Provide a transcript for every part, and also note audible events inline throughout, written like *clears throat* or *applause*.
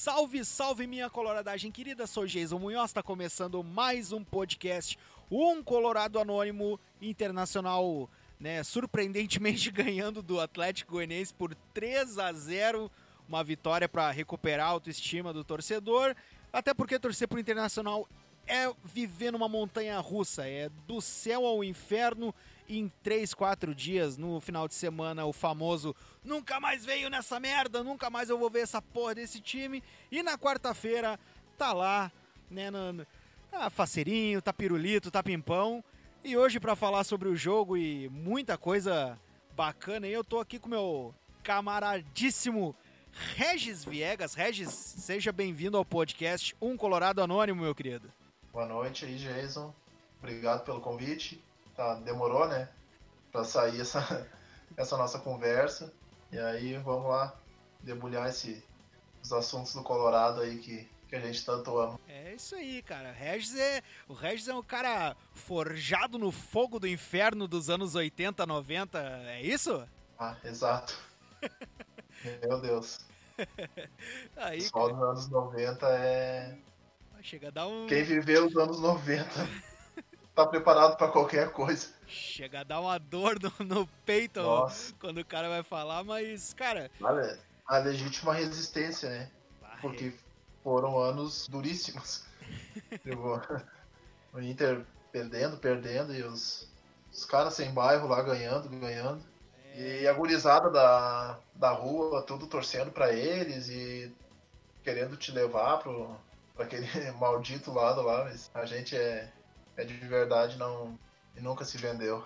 Salve, salve minha coloradagem querida, sou Jason Munhoz, está começando mais um podcast, um Colorado Anônimo Internacional, né, surpreendentemente *laughs* ganhando do Atlético Goianiense por 3 a 0, uma vitória para recuperar a autoestima do torcedor, até porque torcer pro Internacional é viver numa montanha russa, é do céu ao inferno em 3, 4 dias, no final de semana, o famoso nunca mais veio nessa merda, nunca mais eu vou ver essa porra desse time. E na quarta-feira tá lá, né, no, tá faceirinho, tá pirulito, tá pimpão. E hoje para falar sobre o jogo e muita coisa bacana, eu tô aqui com meu camaradíssimo Regis Viegas. Regis, seja bem-vindo ao podcast Um Colorado Anônimo, meu querido. Boa noite aí, Jason. Obrigado pelo convite. Tá, demorou, né? Pra sair essa, *laughs* essa nossa conversa. E aí, vamos lá debulhar esse, os assuntos do Colorado aí que, que a gente tanto ama. É isso aí, cara. Regis é, o Regis é um cara forjado no fogo do inferno dos anos 80, 90. É isso? Ah, exato. *laughs* Meu Deus. aí, Só dos anos 90 é. Chega a dar um. Quem viveu os anos 90 tá preparado para qualquer coisa. Chega a dar uma dor no, no peito Nossa. quando o cara vai falar, mas, cara. Olha, a legítima resistência, né? Porque foram anos duríssimos. *laughs* Tipo, o Inter perdendo, perdendo, e os, os caras sem bairro lá ganhando, ganhando. E a gurizada da, da rua, tudo torcendo pra eles e querendo te levar pro, pra aquele *laughs* maldito lado lá, mas a gente é, é de verdade não, e nunca se vendeu.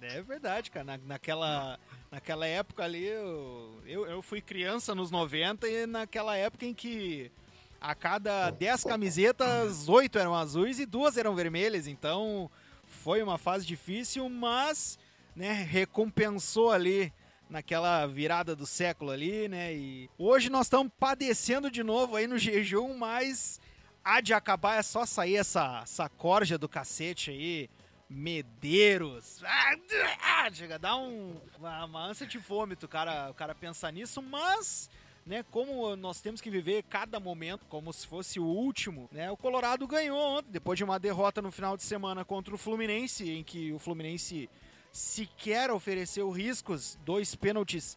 É verdade, cara. Na- naquela, naquela época ali, eu, eu, eu fui criança nos 90 e naquela época em que a cada 10 camisetas, 8 eram azuis e duas eram vermelhas. Então foi uma fase difícil, mas né, recompensou ali naquela virada do século ali, né? E hoje nós estamos padecendo de novo aí no jejum, mas há de acabar, é só sair essa, essa corja do cacete aí. Medeiros. Ah, chega a dar um, uma, uma ânsia de vômito, cara, o cara pensar nisso, mas, né, como nós temos que viver cada momento como se fosse o último, né, o Colorado ganhou ontem, depois de uma derrota no final de semana contra o Fluminense, em que o Fluminense sequer ofereceu riscos, dois pênaltis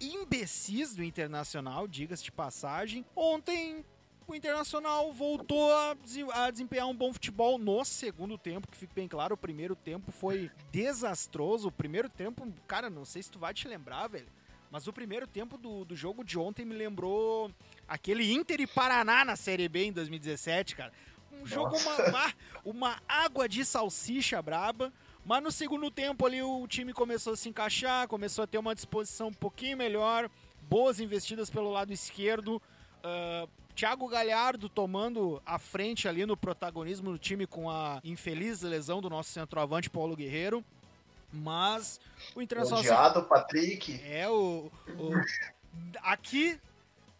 imbecis do Internacional, diga-se de passagem. Ontem o Internacional voltou a, dese- a desempenhar um bom futebol no segundo tempo, que fique bem claro, o primeiro tempo foi desastroso. O primeiro tempo, cara, não sei se tu vai te lembrar, velho, mas o primeiro tempo do, do jogo de ontem me lembrou aquele Inter e Paraná na Série B em 2017, cara. Um jogo, uma, uma água de salsicha braba. Mas no segundo tempo ali o time começou a se encaixar, começou a ter uma disposição um pouquinho melhor, boas investidas pelo lado esquerdo. ah, Thiago Galhardo tomando a frente ali no protagonismo do time com a infeliz lesão do nosso centroavante Paulo Guerreiro. Mas o Internacional Odiado, Patrick. é o, o- *laughs* aqui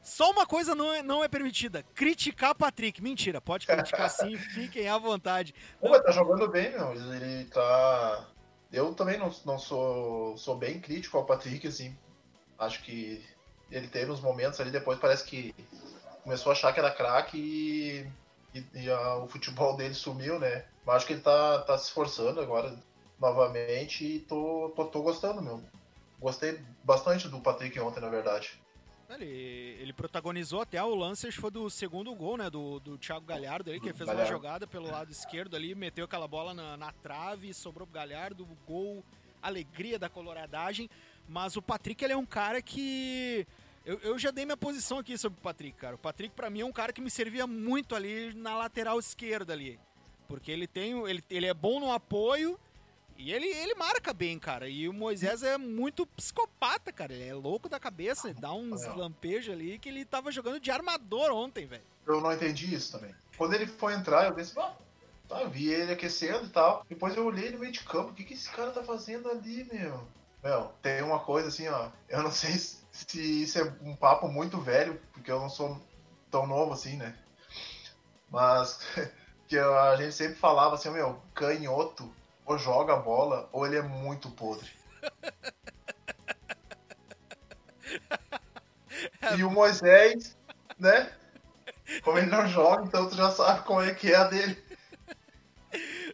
só uma coisa não é, não é permitida: criticar Patrick. Mentira, pode criticar sim, *laughs* fiquem à vontade. Pô, mas tá jogando bem, meu. Ele tá. Eu também não, não sou, sou bem crítico ao Patrick, assim. Acho que ele teve uns momentos ali, depois parece que começou a achar que era craque e, e, e a- o futebol *laughs* dele sumiu, né? Mas acho que ele tá, tá se esforçando agora novamente e tô, tô, tô gostando, meu. Gostei bastante do Patrick ontem, na verdade. Ele, ele protagonizou até o lance, acho que foi do segundo gol, né? Do, do Thiago Galhardo ali, que fez uma Galhardo. jogada pelo lado esquerdo ali, meteu aquela bola na, na trave, sobrou pro Galhardo, gol, alegria da coloradagem. Mas o Patrick, ele é um cara que. Eu, eu já dei minha posição aqui sobre o Patrick, cara. O Patrick, pra mim, é um cara que me servia muito ali na lateral esquerda ali. Porque ele tem. Ele, ele é bom no apoio e ele, ele marca bem, cara. E o Moisés é muito psicopata, cara. Ele é louco da cabeça, ele dá uns É. lampejos ali que ele tava jogando de armador ontem, velho. Eu não entendi isso também. Quando ele foi entrar, eu pensei, ah, tá, eu vi ele aquecendo e tal. Depois eu olhei no meio de campo, o que, que esse cara tá fazendo ali, meu? Meu, tem uma coisa assim, ó. Eu não *laughs* sei se se isso é um papo muito velho, porque eu não sou tão novo assim, né? Mas *laughs* que a gente sempre falava assim, meu, canhoto ou joga a bola ou ele é muito podre. *laughs* E o Moisés, né? Como ele não joga, então tu já sabe como é que é a dele.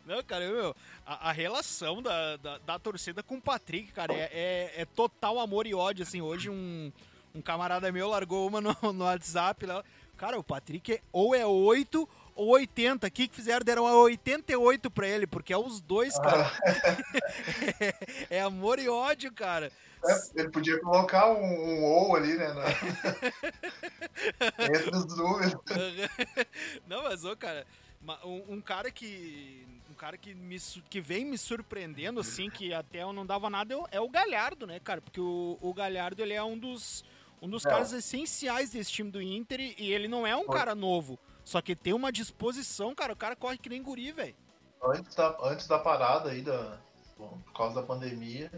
Não, cara, meu, a, a relação da, da, da, torcida com o Patrick, cara, é, é, é, total amor e ódio, assim. Hoje um, um camarada meu largou uma no, no WhatsApp lá. Cara, o Patrick é, ou é 8 ou 80. O que, fizeram? Deram a 88 pra ele, porque é os dois, cara. *laughs* é, é, amor e ódio, cara. É, ele podia colocar um, um ou ali, né? Na... *laughs* Entre os números. Não, mas, ô, cara, um, um, cara que. Um cara que, me, que vem me surpreendendo, assim, que até eu não dava nada, é o Galhardo, né, cara? Porque o, o Galhardo, ele é um dos. Um dos é. caras essenciais desse time do Inter e ele não é um Foi. cara novo. Só que tem uma disposição, cara. O cara corre que nem guri, velho. Antes da, antes da parada aí, da, por causa da pandemia,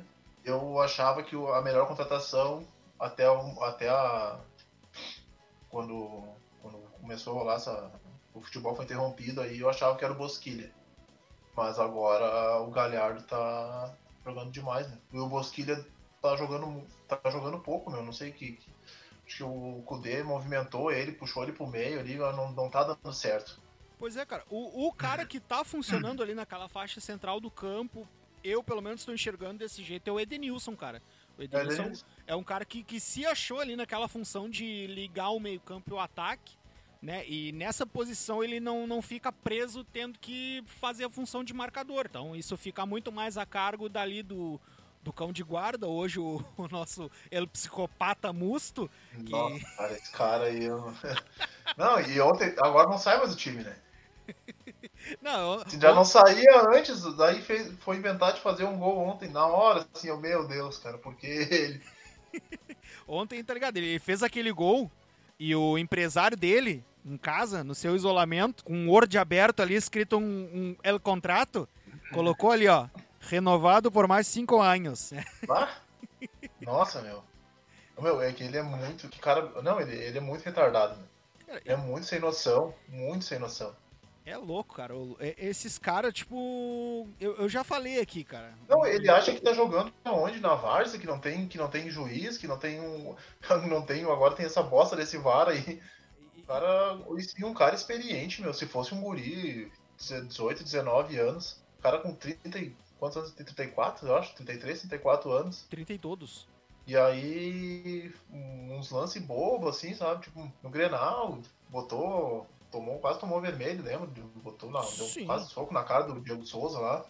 eu achava que a melhor contratação até, até a. Quando, quando começou a rolar essa. O futebol foi interrompido aí, eu achava que era o Bosquilha. Mas agora o Galhardo tá jogando demais, né? E o Bosquilha tá jogando, tá jogando pouco, meu. Não sei o que, que o Kudê movimentou ele, puxou ele pro meio ali, não, não tá dando certo. Pois é, cara. O, o cara que tá funcionando ali naquela faixa central do campo, eu pelo menos estou enxergando desse jeito, é o Edenilson, cara. O Edenilson é, é um cara que, que se achou ali naquela função de ligar o meio-campo e o ataque, né? E nessa posição ele não, não fica preso tendo que fazer a função de marcador. Então isso fica muito mais a cargo dali do, do cão de guarda, hoje o, *laughs* o nosso el psicopata musto. Que... Nossa, cara, esse cara aí. Eu... *laughs* não, e ontem, agora não sai mais o time, né? *laughs* Não, Se já não saía antes, daí fez, foi inventar de fazer um gol ontem, na hora, assim, meu Deus, cara, porque ele. ontem, tá ligado? Ele fez aquele gol e o empresário dele, em casa, no seu isolamento, com um Word aberto ali, escrito um, um El Contrato, colocou ali, ó, Renovado por mais cinco anos. *laughs* Ah? Nossa, meu. Meu, é que ele é muito. Que cara. Não, ele, ele é muito retardado. Meu. é muito sem noção. Muito sem noção. É louco, cara. Esses caras, tipo. Eu, eu já falei aqui, cara. Não, ele acha que tá jogando onde? Na Várzea, que não tem, que não tem juiz, que não tem um. *laughs* Não tem. Agora tem essa bosta desse VAR aí. O cara. Sim, um cara experiente, meu. Se fosse um guri 18, 19 anos, cara com 30, Quantos anos? 34, eu acho? 33, 34 anos. 30 e todos. E aí, uns lances bobos, assim, sabe? Tipo, no Grenal, botou. Tomou, quase tomou vermelho, lembra? Botou na, deu quase soco na cara do Diego Souza lá.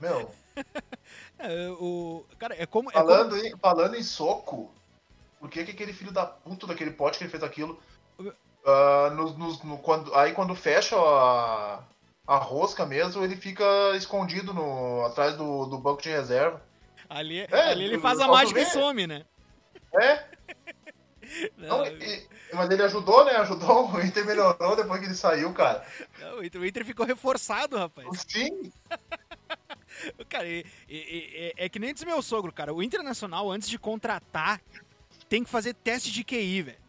Meu. *laughs* é, o, cara, é como. Falando, é como... Em, falando em soco, por que, que aquele filho da puta daquele pote que ele fez aquilo? Uh, no, no, no, quando, aí quando fecha a, a rosca mesmo, ele fica escondido no, atrás do, do banco de reserva. Ali, é, ali ele faz a mágica e some, né? É. *laughs* Não, e, mas ele ajudou, né? Ajudou, *laughs* o Inter melhorou depois que ele saiu, cara. Não, o Inter ficou reforçado, rapaz. Sim. *laughs* cara, e, e, é que nem diz meu sogro, cara. O Internacional, antes de contratar, tem que fazer teste de QI, velho.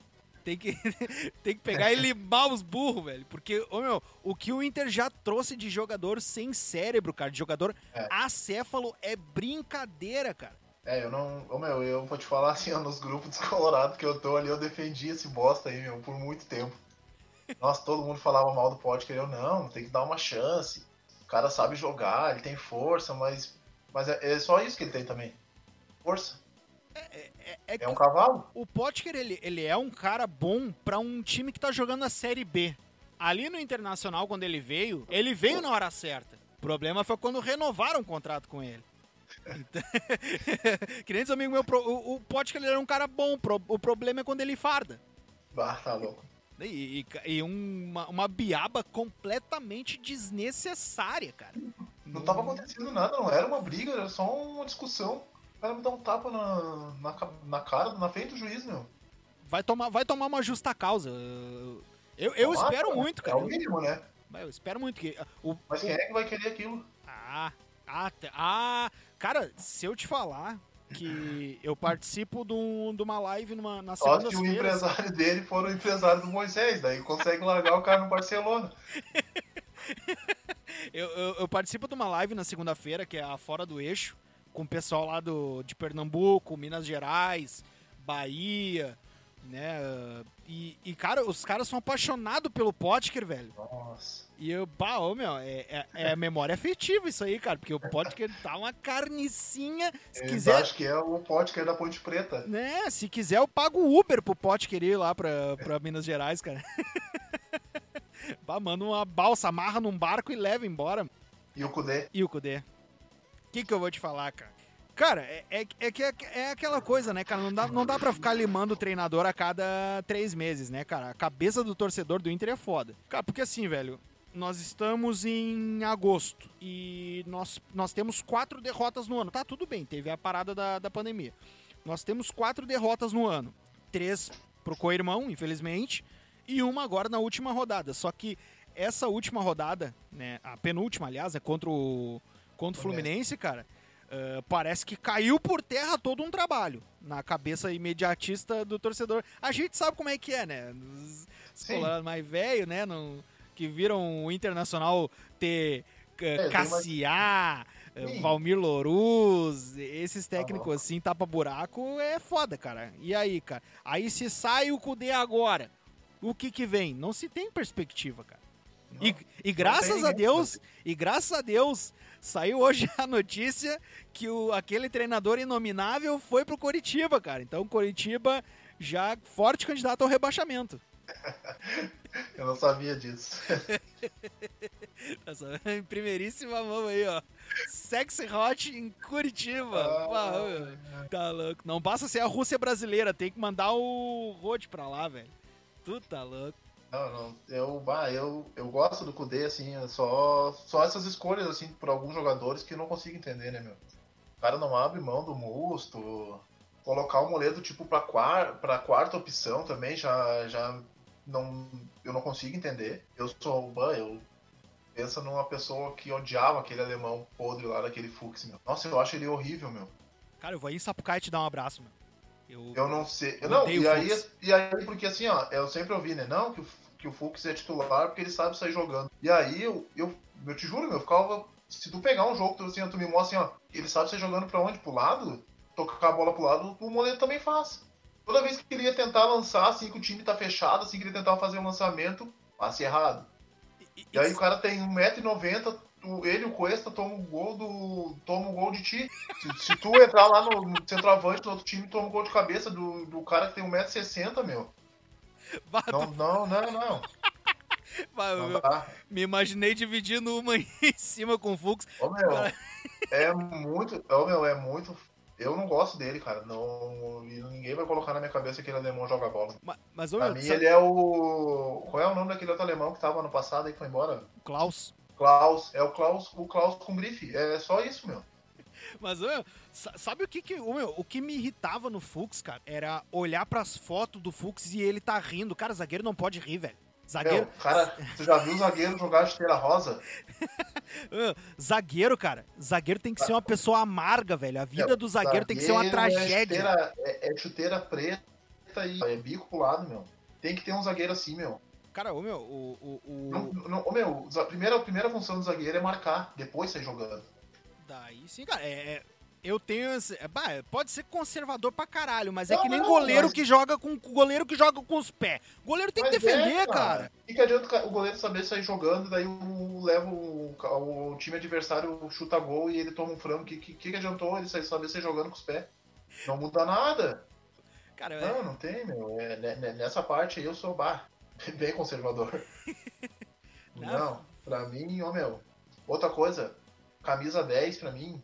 Tem que, *laughs* tem que pegar e limar os burros, velho. Porque, ô, meu, o que o Inter já trouxe de jogador sem cérebro, cara, de jogador é. acéfalo, é brincadeira, cara. É, eu não. Ô, meu, eu vou te falar *laughs* assim, ó, nos grupos dos Colorado que eu tô ali, eu defendi esse bosta aí, meu, por muito tempo. Nossa, todo mundo falava mal do Potker. Eu, não, tem que dar uma chance. O cara sabe jogar, ele tem força, mas. Mas é, é só isso que ele tem também. Força. É, é, é, é um cavalo. O Potker, ele, ele é um cara bom para um time que tá jogando a Série B. Ali no Internacional, quando ele veio, ele veio na hora certa. O problema foi quando renovaram o contrato com ele. Então, *laughs* que nem diz amigo meu, o, o Potker ele era um cara bom, o problema é quando ele farda. Bah, tá louco. E, e, e uma, uma biaba completamente desnecessária, cara. Não tava acontecendo nada, não era uma briga, era só uma discussão. O cara me dá um tapa na, na, na cara, na frente do juiz, meu. Vai tomar, vai tomar uma justa causa. Eu, eu espero muito, cara. É o mínimo, né? Eu espero muito que. O, Mas quem é que vai querer aquilo? Ah, ah, ah, cara, se eu te falar que eu participo de, um, de uma live numa, na segunda Só que o empresário dele for o empresário do Moisés, daí consegue largar o cara no Barcelona. *laughs* eu, eu, eu, participo de uma live na segunda-feira, que é a Fora do Eixo, com o pessoal lá do, de Pernambuco, Minas Gerais, Bahia, né? E, e, cara, os caras são apaixonados pelo Potker, velho. Nossa. E eu, bah, ô, meu, é, é, é memória afetiva isso aí, cara, porque o Potker tá uma carnicinha. Se Eu quiser, acho que é o podcast da Ponte Preta. né, se quiser eu pago o Uber pro Potker ir lá pra, pra Minas Gerais, cara. *laughs* bah, manda uma balsa, amarra num barco e leva embora. E o Kudê. E o Kudê? O que, que eu vou te falar, cara? Cara, é, é, é que é, é aquela coisa, né, cara? Não dá, não dá pra ficar limando o treinador a cada três meses, né, cara? A cabeça do torcedor do Inter é foda. Cara, porque assim, velho, nós estamos em agosto e nós, nós temos quatro derrotas no ano. Tá, tudo bem, teve a parada da, da pandemia. Nós temos quatro derrotas no ano. Três pro co-irmão, infelizmente, e uma agora na última rodada. Só que essa última rodada, né, a penúltima, aliás, é contra o, contra o Fluminense, cara, uh, parece que caiu por terra todo um trabalho na cabeça imediatista do torcedor. A gente sabe como é que é, né? Os, colorados mais velho, né? Não, que viram o Internacional ter uh, tem uma- Cassiá, uh, Sim. Valmir Louruz, esses técnicos Aham. assim, tapa-buraco, é foda, cara. E aí, cara? Aí se sai o Cudê agora, o que que vem? Não se tem perspectiva, cara. E, e graças a Deus, e graças a Deus, saiu hoje a notícia que o, aquele treinador inominável foi pro Coritiba, cara. Então, Coritiba já forte candidato ao rebaixamento. *laughs* Eu não sabia disso. *laughs* Essa, em primeiríssima mão aí, ó. Sexy Hot em Curitiba. Ah, meu. tá louco. Não basta ser a Rússia brasileira, tem que mandar o Hot pra lá, velho. Tu tá louco. Não, não. Eu, bah, eu, eu gosto do Kudê, assim, só, só essas escolhas, assim, por alguns jogadores que eu não consigo entender, né, meu? O cara não abre mão do Musto. Colocar o Moledo, tipo, pra, quar, pra quarta opção também, já, já não, eu não consigo entender. Eu sou, bah, eu pensa numa pessoa que odiava aquele alemão podre lá daquele Fux, meu. Nossa, eu acho ele horrível, meu. Cara, eu vou aí em Sapucaí te dar um abraço, meu. Eu, Eu não sei. Eu não, e aí, Fux. e aí, porque assim, ó, eu sempre ouvi, né? Não, que o, que o Fux é titular porque ele sabe sair jogando. E aí, eu, eu, eu te juro, meu, eu ficava. Se tu pegar um jogo, tu, assim, tu me mostra assim, ó, ele sabe sair jogando pra onde? Pro lado? Tocar a bola pro lado, o Moledo também faz. Toda vez que ele ia tentar lançar, assim, que o time tá fechado, assim, que ele tentava fazer um lançamento, passe errado. e, E aí o cara tem 1,90m, tu- ele o Cuesta toma o gol do. toma o gol de ti. Se, se tu entrar lá no, no centroavante do outro time, toma o gol de cabeça do, do cara que tem 1,60m, meu. Bah, tu- Não, não, não, não. *laughs* Não me imaginei dividindo uma *laughs* em cima com o Fux. Ô meu, é muito. Ô meu, é muito. Eu não gosto dele, cara. Não, e ninguém vai colocar na minha cabeça que ele alemão joga bola. Ma- Mas, ô, Pra mim, sabe- ele é o. Qual é o nome daquele outro alemão que tava ano passado e que foi embora? Klaus. Klaus. É o Klaus, o Klaus com grife. É só isso, meu. Mas, meu, sa- sabe o que que, meu, o que me irritava no Fux, cara? Era olhar pras fotos do Fux e ele tá rindo. Cara, zagueiro não pode rir, velho. Zagueiro, Meu, cara, tu já viu o zagueiro jogar chuteira rosa? *laughs* Zagueiro, cara. Zagueiro tem que ser uma pessoa amarga, velho. A vida Meu, do zagueiro tem que ser uma zagueiro É tragédia. chuteira, é, é chuteira preta e é bico pro lado, meu. Tem que ter um zagueiro assim, meu. Cara, ô, meu, o. o, o- Não, não, ô, meu, a primeira, a primeira função do zagueiro é marcar, depois sair jogando. Daí sim, cara. É, é- eu tenho. é, bah, pode ser conservador pra caralho, mas é Não, que nem não, goleiro mas- que joga com goleiro que joga com os pés. Goleiro tem que Mas defender, é, cara. O que, que adianta o o goleiro saber sair jogando, daí o, leva o, o time adversário chuta gol e ele toma um frango? O que, que, que adiantou ele sair- saber sair jogando com os pés? Não muda nada. Cara, é- Não, não tem, meu. É, ne- ne- nessa parte aí eu sou bah, *laughs* bem conservador. *laughs* Não. Pra mim, ô meu. Outra coisa, camisa 10 pra mim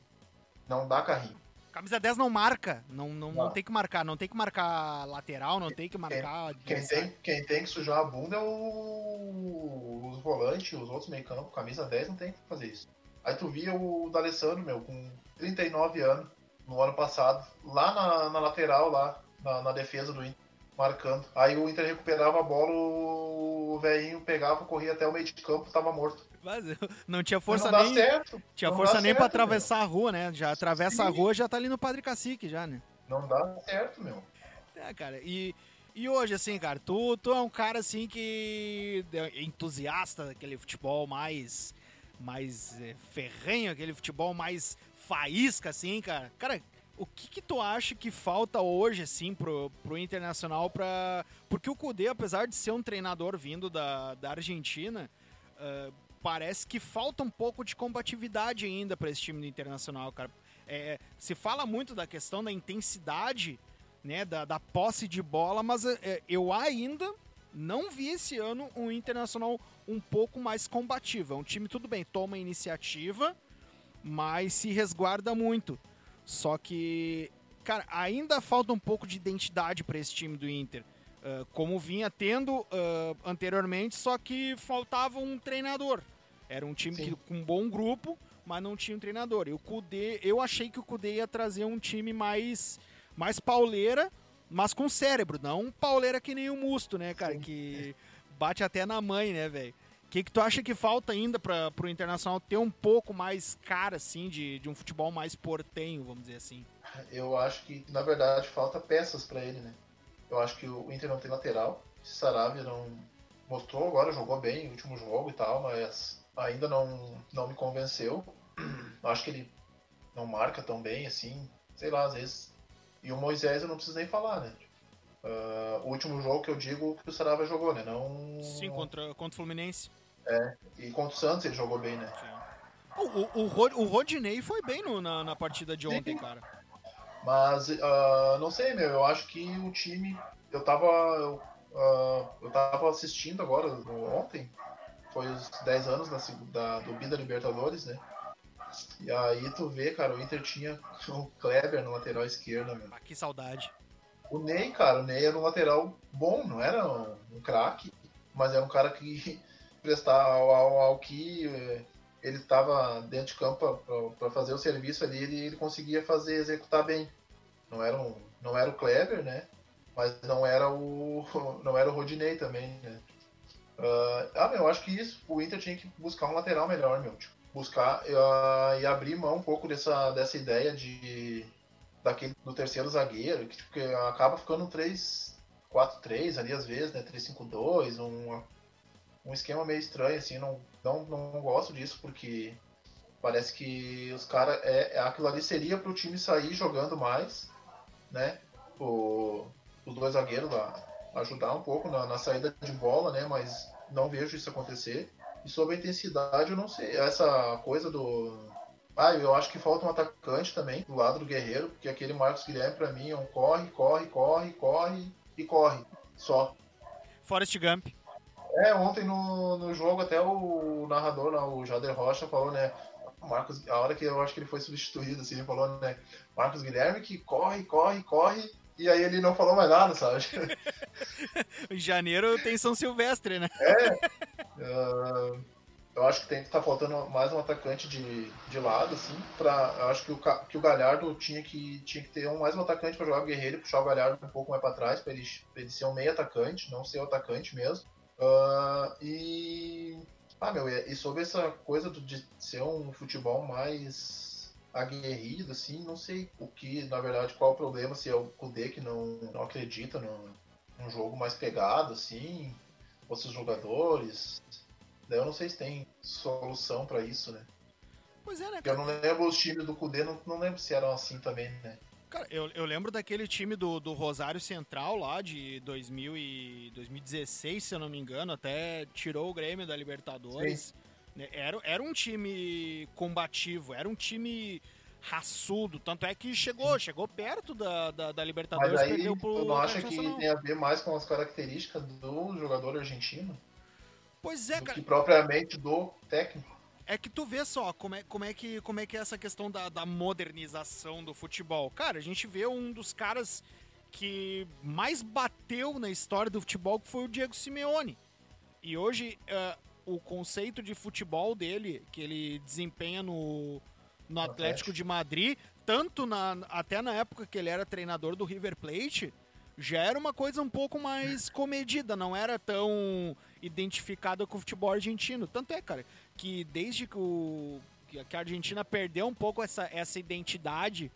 não dá carrinho. camisa 10 não marca. Não, não, não Não. tem que marcar. Não tem que marcar lateral, não tem que marcar. Quem adversário. tem, quem tem que sujar a bunda é o, os volantes, os outros meio campo. Camisa 10 não tem que fazer isso. Aí tu via o D'Alessandro, meu, com 39 anos, no ano passado, lá na, na lateral, lá, na, na defesa do Inter, marcando. Aí o Inter recuperava a bola, o velhinho pegava, corria até o meio de campo, tava morto. Mas não tinha força não dá nem. certo. Tinha não força nem pra certo, atravessar a rua, né? Já atravessa a Sim. rua já tá ali no Padre Cacique, já, né? Não dá certo, meu. É, cara, e, e hoje, assim, cara, tu, tu é um cara, assim, que é entusiasta daquele futebol mais, mais é, ferrenho, aquele futebol mais faísca, assim, cara. Cara, o que, que tu acha que falta hoje, assim, pro, pro Internacional pra... Porque o Cudê, apesar de ser um treinador vindo da, da Argentina, uh, parece que falta um pouco de combatividade ainda para esse time do Internacional, cara. É, se fala muito da questão da intensidade, né, da, da posse de bola, mas é, eu ainda não vi esse ano um Internacional um pouco mais combativo. É um time, tudo bem, toma iniciativa, mas se resguarda muito. Só que, cara, ainda falta um pouco de identidade para esse time do Inter. Uh, como vinha tendo uh, anteriormente, só que faltava um treinador. Era um time que, com um bom grupo, mas não tinha um treinador. E o Kudê, eu achei que o Kudê ia trazer um time mais, mais pauleira, mas com cérebro, não pauleira que nem o Musto, né, cara? Sim. Que bate até na mãe, né, velho? O que, que tu acha que falta ainda para o Internacional ter um pouco mais cara, assim, de, de um futebol mais portenho, vamos dizer assim? Eu acho que, na verdade, falta peças para ele, né? Eu acho que o Inter não tem lateral. Saravia não mostrou agora, jogou bem no último jogo e tal, mas ainda não, não me convenceu. Acho que ele não marca tão bem assim, sei lá, às vezes. E o Moisés eu não preciso nem falar, né? Uh, o último jogo que eu digo que o Sarava jogou, né? Não... Sim, contra, contra o Fluminense. É, e contra o Santos ele jogou bem, né? O, o, o, o Rodinei foi bem no, na, na partida de ontem, Sim. cara. Mas, uh, não sei, meu, eu acho que o time. Eu tava. Uh, eu tava assistindo agora, ontem, foi os 10 anos da, da, do Bida Libertadores, né? E aí tu vê, cara, o Inter tinha *laughs* o Kleber no lateral esquerdo, meu. Ah, que saudade. O Ney, cara, o Ney era um lateral bom, não era um, um craque, mas era um cara que prestava ao, ao, ao que eh, ele estava dentro de campo para fazer o serviço ali, ele, ele conseguia fazer, executar bem. Não era, um, não era o Kleber, né? Mas não era o *laughs* não era o Rodinei também, né? Uh, ah, meu, eu acho que isso, o Inter tinha que buscar um lateral melhor, meu. Tipo, buscar uh, e abrir mão um pouco dessa, dessa ideia de daquele do terceiro zagueiro, que, tipo, que acaba ficando 3 4-3 ali às vezes, né? 3-5-2, um, um esquema meio estranho, assim, não, não, não gosto disso, porque parece que os caras. É, é, aquilo ali seria para o time sair jogando mais, né? O, os dois zagueiros lá ajudar um pouco na, na, saída de bola, né? Mas não vejo isso acontecer. E sobre a intensidade, eu não sei. Essa coisa do. Ah, eu acho que falta um atacante também do lado do Guerreiro, porque aquele Marcos Guilherme, para mim, é um corre, corre, corre, corre e corre. Só. Forrest Gump. É, ontem no, no jogo até o narrador, lá, o Jader Rocha, falou, né? Marcos, a hora que eu acho que ele foi substituído, assim, ele falou, né? Marcos Guilherme que corre, corre, corre, e aí ele não falou mais nada, sabe? *laughs* em janeiro tem São Silvestre, né? É. Uh, eu acho que tem que tá faltando mais um atacante de, de lado, assim. Pra, eu acho que o, que o Galhardo tinha que, tinha que ter um, mais um atacante para jogar o Guerreiro e puxar o Galhardo um pouco mais para trás, para ele, ele ser um meio atacante, não ser o atacante mesmo. Uh, e. Ah, meu, e sobre essa coisa de ser um futebol mais aguerrido, assim, não sei o que, na verdade, qual o problema, se é o Kudê que não, não acredita no, num jogo mais pegado, assim, ou se os jogadores. Daí eu não sei se tem solução para isso, né? Pois é, né? Cara? Eu não lembro os times do Kudê, não, não lembro se eram assim também, né? Cara, eu, eu lembro daquele time do, do Rosário Central lá de 2000 e 2016, se eu não me engano, até tirou o Grêmio da Libertadores. Né, era, era um time combativo, era um time raçudo, tanto é que chegou, chegou perto da, da, da Libertadores, Mas aí, perdeu pro tu não acha que tem a ver mais com as características do jogador argentino? Pois é, cara. Que propriamente do técnico. É que tu vê só como é, como é, que, como é que é essa questão da, da modernização do futebol. Cara, a gente vê um dos caras que mais bateu na história do futebol, que foi o Diego Simeone. E hoje, uh, o conceito de futebol dele, que ele desempenha no, no Atlético de Madrid, tanto na, até na época que ele era treinador do River Plate, já era uma coisa um pouco mais comedida, não era tão identificada com o futebol argentino. Tanto é, cara, que desde que, o, que a Argentina perdeu um pouco essa, essa identidade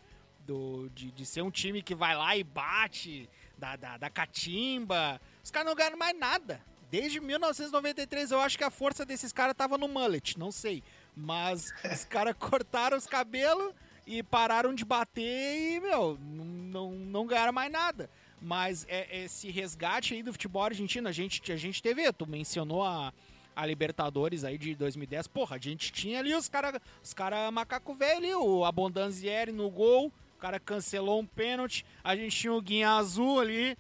do, de, de ser um time que vai lá e bate da, da, da catimba, os caras não ganham mais nada. Desde 1993, eu acho que a força desses caras tava no mullet, não sei. Mas *laughs* os caras cortaram os cabelos e pararam de bater e, meu, não, não ganharam mais nada. Mas é, esse resgate aí do futebol argentino, a gente, a gente teve, tu mencionou a, a Libertadores aí de 2010, porra, a gente tinha ali os caras os cara macaco velho, o Abondanzieri no gol, o cara cancelou um pênalti, a gente tinha o Guinha Azul ali,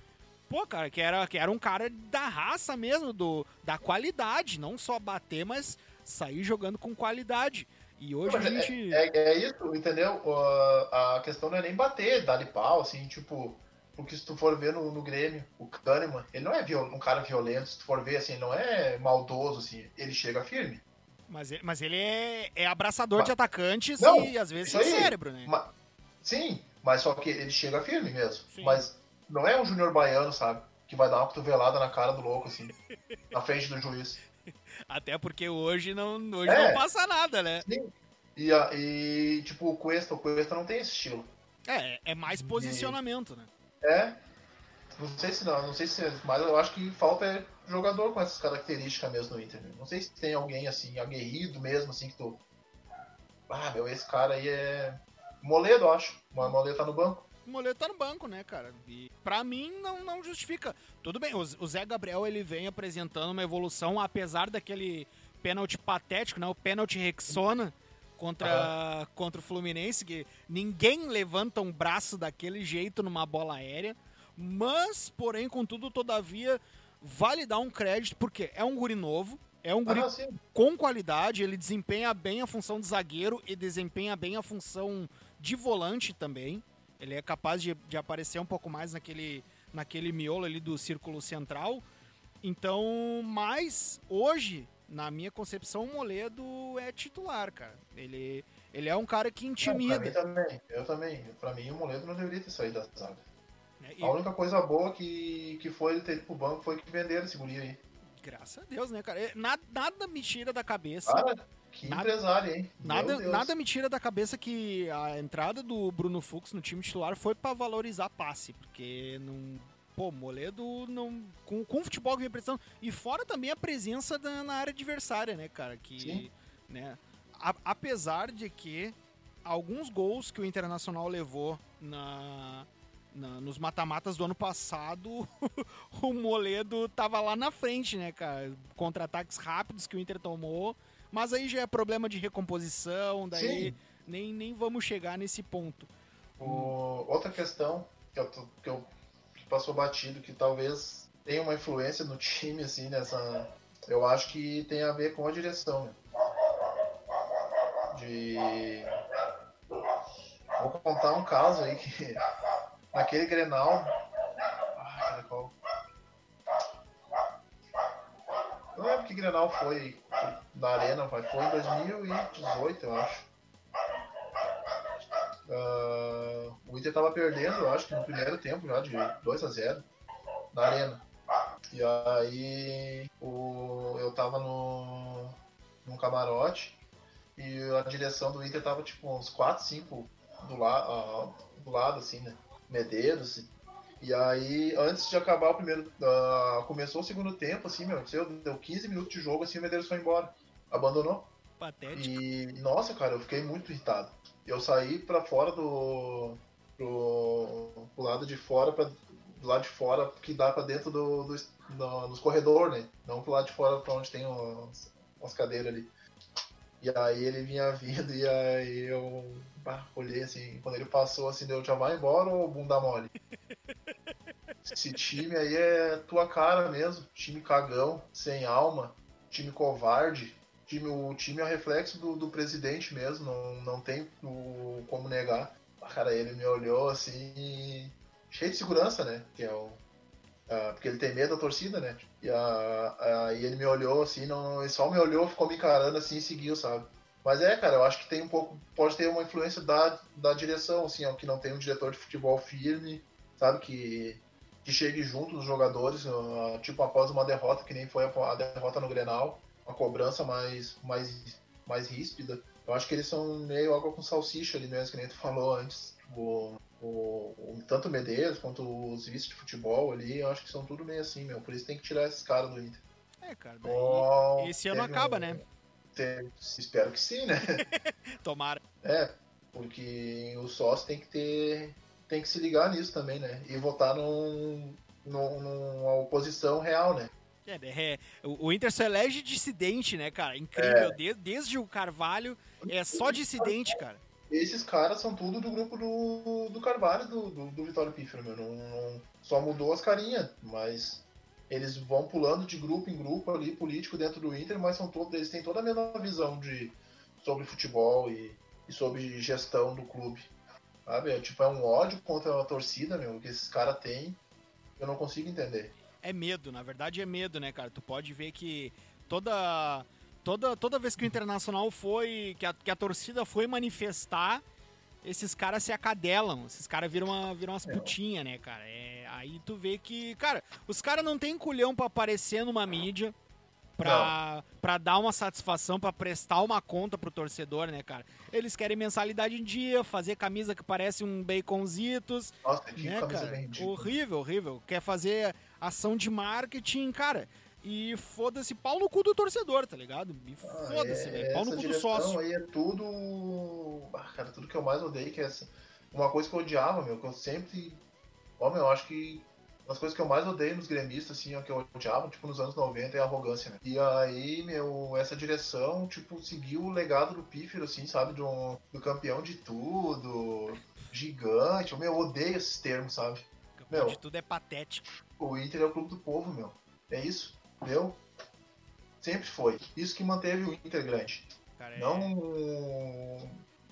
pô, cara, que era, que era um cara da raça mesmo, do, da qualidade, não só bater, mas sair jogando com qualidade. E hoje a é, gente. É, é, é isso, entendeu? a questão não é nem bater, dar de pau, assim, tipo. Porque se tu for ver no, no Grêmio, o Kahneman, ele não é um cara violento, se tu for ver, assim, não é maldoso, assim, ele chega firme. Mas ele, mas ele é, é abraçador mas, de atacantes não, e às vezes sem cérebro, né? Mas, sim, mas só que ele chega firme mesmo. Sim. Mas não é um júnior baiano, sabe? Que vai dar uma cotovelada na cara do louco, assim, *laughs* na frente do juiz. Até porque hoje não, hoje é, não passa nada, né? Sim. E, e, tipo, o Cuesta, o Cuesta não tem esse estilo. É, é mais posicionamento, e... né? É. Não sei se não, não sei se. Mas eu acho que falta é jogador com essas características mesmo no Inter. Não sei se tem alguém assim, aguerrido mesmo, assim, que tu. Ah, meu, esse cara aí é. Moledo, eu acho. O Moledo tá no banco. Moledo tá no banco, né, cara? E pra mim não, não justifica. Tudo bem, o, o Zé Gabriel ele vem apresentando uma evolução, apesar daquele pênalti patético, né? O pênalti Rexona contra, uhum. contra o Fluminense, que ninguém levanta um braço daquele jeito numa bola aérea. Mas, porém, contudo, todavia, vale dar um crédito, porque é um guri novo, é um guri ah, com qualidade, ele desempenha bem a função de zagueiro e desempenha bem a função de volante também. Ele é capaz de, de aparecer um pouco mais naquele, naquele miolo ali do círculo central. Então, mas hoje na minha concepção, o Moledo é titular, cara. Ele, ele é um cara que intimida. Não, pra mim também, eu também. Pra mim, o Moledo não deveria ter saído da zaga. É, e... A única coisa boa que, que foi ele ter ido pro banco foi que venderam esse guri aí. Graças a Deus, né, cara? Nada, nada me tira da cabeça. Cara, que nada, empresário, hein? Nada, nada me tira da cabeça que a entrada do Bruno Fux no time titular foi para valorizar passe, porque não pô, Moledo não, com, com o futebol que vem prestando. E fora também a presença da, na área adversária, né, cara? Que, Sim. né, a, apesar de que alguns gols que o Internacional levou na, na nos mata-matas do ano passado, *laughs* o Moledo tava lá na frente, né, cara? Contra-ataques rápidos que o Inter tomou. Mas aí já é problema de recomposição, daí nem, nem vamos chegar nesse ponto. O, outra questão que eu, que eu passou batido, que talvez tenha uma influência no time, assim, nessa. Eu acho que tem a ver com a direção. Né? De. Vou contar um caso aí que *laughs* naquele Grenal. Ah, cara, qual... Não lembro que Grenal foi na Arena, mas foi em 2018, eu acho. Uh, o Inter tava perdendo, eu acho que no primeiro tempo já, de 2 a 0 na arena. E aí o, eu tava no, num camarote e a direção do Inter tava tipo uns 4, 5 do, la, uh, do lado, assim, né? Medeiros. E aí, antes de acabar o primeiro. Uh, começou o segundo tempo, assim, meu, deu 15 minutos de jogo, assim, o Medeiros foi embora. Abandonou. Patético. E, nossa, cara, eu fiquei muito irritado eu saí para fora do pro, pro, lado de fora para do lado de fora que dá para dentro do, do, do nos corredores, né? Não pro lado de fora para onde tem umas, umas cadeiras ali. E aí ele vinha vindo e aí eu bah, olhei assim, quando ele passou assim, deu já vai embora ou bunda mole? *laughs* Esse time aí é tua cara mesmo, time cagão, sem alma, time covarde, time, o time é o reflexo do, do presidente mesmo, não, não tem o, como negar. Cara, ele me olhou assim, cheio de segurança, né? Que é o, uh, porque ele tem medo da torcida, né? E aí ele me olhou assim, não, ele só me olhou, ficou me encarando assim e seguiu, sabe? Mas é, cara, eu acho que tem um pouco, pode ter uma influência da, da direção, assim, ó, que não tem um diretor de futebol firme, sabe? Que, que chegue junto dos jogadores, uh, tipo após uma derrota, que nem foi a, a derrota no Grenal uma cobrança mais, mais, mais ríspida. Eu acho que eles são meio água com salsicha ali mesmo, que nem tu falou antes. O, o, o tanto o Medeiros quanto os vice de futebol ali, eu acho que são tudo meio assim, meu. Por isso tem que tirar esses caras do Inter. É, cara, daí, esse ano acaba, um, né? Espero que sim, né? *laughs* Tomara. É, Porque o sócio tem que ter. tem que se ligar nisso também, né? E votar num, num, numa oposição real, né? É, é, o Inter só elege dissidente, né, cara? Incrível. É. Desde, desde o Carvalho é só dissidente, cara. Esses caras são tudo do grupo do, do Carvalho, do, do, do Vitório Pífero, meu. Não, não, só mudou as carinhas, mas eles vão pulando de grupo em grupo ali, político dentro do Inter, mas são todos, eles têm toda a mesma visão de, sobre futebol e, e sobre gestão do clube. Sabe? É, tipo, é um ódio contra a torcida, meu, que esses caras têm. Eu não consigo entender. É medo, na verdade é medo, né, cara? Tu pode ver que toda toda, toda vez que o Internacional foi, que a, que a torcida foi manifestar, esses caras se acadelam, esses caras viram, uma, viram umas é. putinhas, né, cara? É, aí tu vê que, cara, os caras não tem culhão pra aparecer numa mídia, pra, pra dar uma satisfação, pra prestar uma conta pro torcedor, né, cara? Eles querem mensalidade em dia, fazer camisa que parece um baconzitos. Nossa, que né, camisa cara? Horrível, horrível. Quer fazer ação de marketing, cara. E foda-se, pau no cu do torcedor, tá ligado? E ah, foda-se, é, velho. Pau no cu do sócio. aí é tudo. Ah, cara, tudo que eu mais odeio, que é essa. Uma coisa que eu odiava, meu, que eu sempre. Ó, meu, eu acho que uma das coisas que eu mais odeio nos gremistas, assim, é que eu odiava, tipo, nos anos 90 é a arrogância, né? E aí, meu, essa direção, tipo, seguiu o legado do Pífero, assim, sabe? Do, do campeão de tudo, gigante. Meu, eu odeio esses termos, sabe? Campeão meu, de tudo é patético. O Inter é o clube do povo, meu. É isso. Entendeu? Sempre foi. Isso que manteve o Inter grande. Cara, é... Não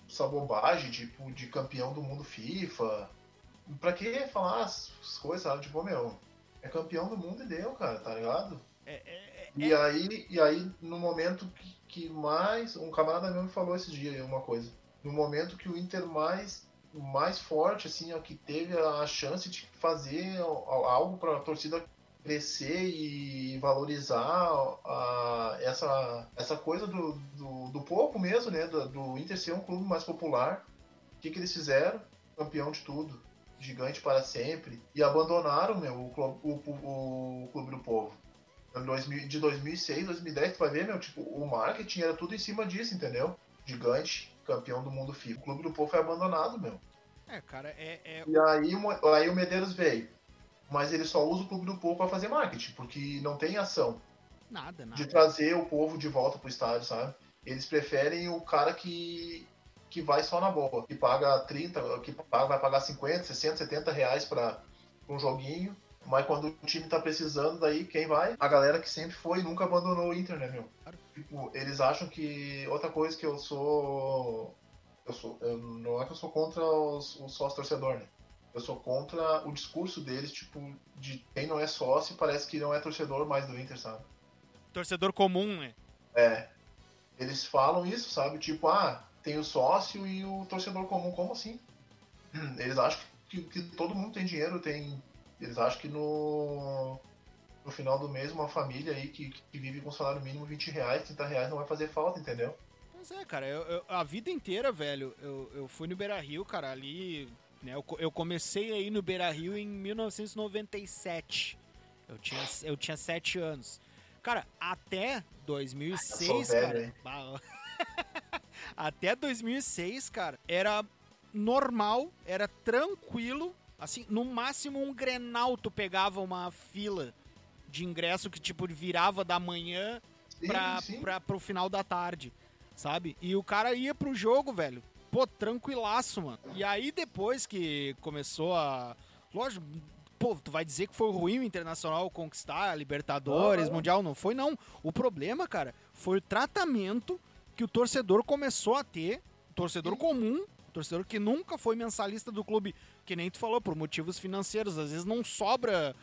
essa bobagem, tipo, de campeão do mundo FIFA. Pra que falar as coisas, sabe? Tipo, meu, é campeão do mundo e deu, cara, tá ligado? É, é, é, e, aí, e aí, no momento que, que, mais. Um camarada meu me falou esse dia uma coisa. No momento que o Inter mais, mais forte, assim, ó, que teve a chance de fazer algo pra torcida crescer e valorizar a, essa, essa coisa do, do, do povo mesmo, né? Do, do, Inter ser um clube mais popular. O que, que eles fizeram? Campeão de tudo. Gigante para sempre. E abandonaram meu, o, o, o, o Clube do Povo. De 2006, 2010, tu vai ver, meu, tipo, o marketing era tudo em cima disso, entendeu? Gigante, campeão do mundo FIFA. O Clube do Povo foi abandonado, meu. É, cara, é. é... E aí, aí o Medeiros veio mas ele só usa o clube do povo para fazer marketing, porque não tem ação. Nada, nada. De trazer o povo de volta pro estádio, sabe? Eles preferem o cara que, que vai só na boa, que paga 30, que paga, vai pagar 50, 60, 70 reais para um joguinho. Mas quando o time tá precisando, daí quem vai? A galera que sempre foi e nunca abandonou o Inter, né, meu? Tipo, eles acham que. Outra coisa que eu sou. Eu sou. Eu, não é que eu sou contra os, os sócios torcedor, né? Eu sou contra o discurso deles, tipo, de quem não é sócio parece que não é torcedor mais do Inter, sabe? Torcedor comum, né? É. Eles falam isso, sabe? Tipo, ah, tem o sócio e o torcedor comum. Como assim? *clears throat* Eles acham que, que todo mundo tem dinheiro, tem. Eles acham que no, no final do mês uma família aí que, que vive com salário mínimo 20 reais, 30 reais não vai fazer falta, entendeu? Pois é, cara, eu, eu, a vida inteira, velho, eu, eu fui no Beira Rio, cara, ali né? Eu, eu comecei aí no Beira Rio em 1997. Eu tinha, eu tinha sete anos. Cara, até 2006, velho, cara. *laughs* até 2006, cara, era normal, era tranquilo. Assim, no máximo um Grenal tu pegava uma fila de ingresso que, tipo, virava da manhã sim, pra, sim. Pra, pro final da tarde, sabe? E o cara ia pro jogo, velho pô, tranquilaço, mano. E aí depois que começou a. Lógico, pô, tu vai dizer que foi ruim o Internacional conquistar a Libertadores, Mundial? Não foi, não. O problema, cara, foi o tratamento que o torcedor começou a ter, torcedor comum, torcedor que nunca foi mensalista do clube, que nem tu falou, por motivos financeiros. Às vezes não sobra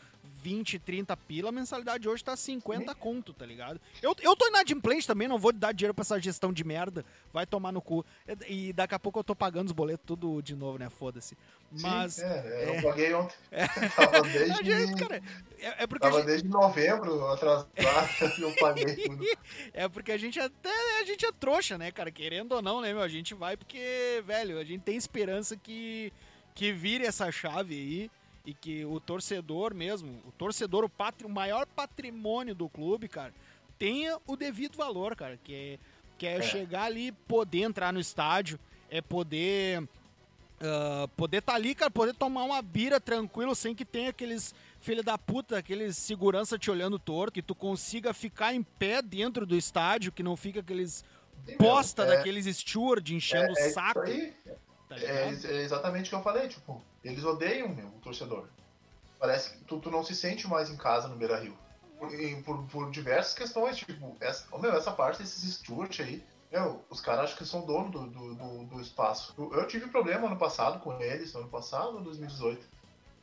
20, 30 pila, a mensalidade hoje tá 50 conto, tá ligado? Eu, eu tô inadimplente também, não vou dar dinheiro pra essa gestão de merda, vai tomar no cu. E daqui a pouco eu tô pagando os boletos tudo de novo, né? Foda-se. Mas. Sim, é, é, eu paguei ontem. É. *laughs* Tava *laughs* desde. Gente, cara, é, é porque. Tava gente... desde novembro atrasado e *laughs* eu paguei tudo. É porque a gente até. A gente é trouxa, né, cara? Querendo ou não, né, meu? A gente vai porque, velho, a gente tem esperança que, que vire essa chave aí e que o torcedor mesmo, o torcedor, o, patri, o maior patrimônio do clube, cara, tenha o devido valor, cara, que é, que é, é. chegar ali, poder entrar no estádio. é poder uh, poder tá ali, cara, poder tomar uma bira tranquilo sem que tenha aqueles filho da puta, aqueles segurança te olhando torto, que tu consiga ficar em pé dentro do estádio, que não fica aqueles bosta é, daqueles steward enchendo o é, saco. Tá é, é, exatamente o que eu falei, tipo, eles odeiam meu, o torcedor. Parece que tu, tu não se sente mais em casa no Beira Rio. Por, por, por diversas questões, tipo, essa, oh, meu, essa parte desses Stewart aí, meu, os caras acham que são dono do, do, do, do espaço. Eu, eu, tive problema ano passado com eles, ano passado, 2018.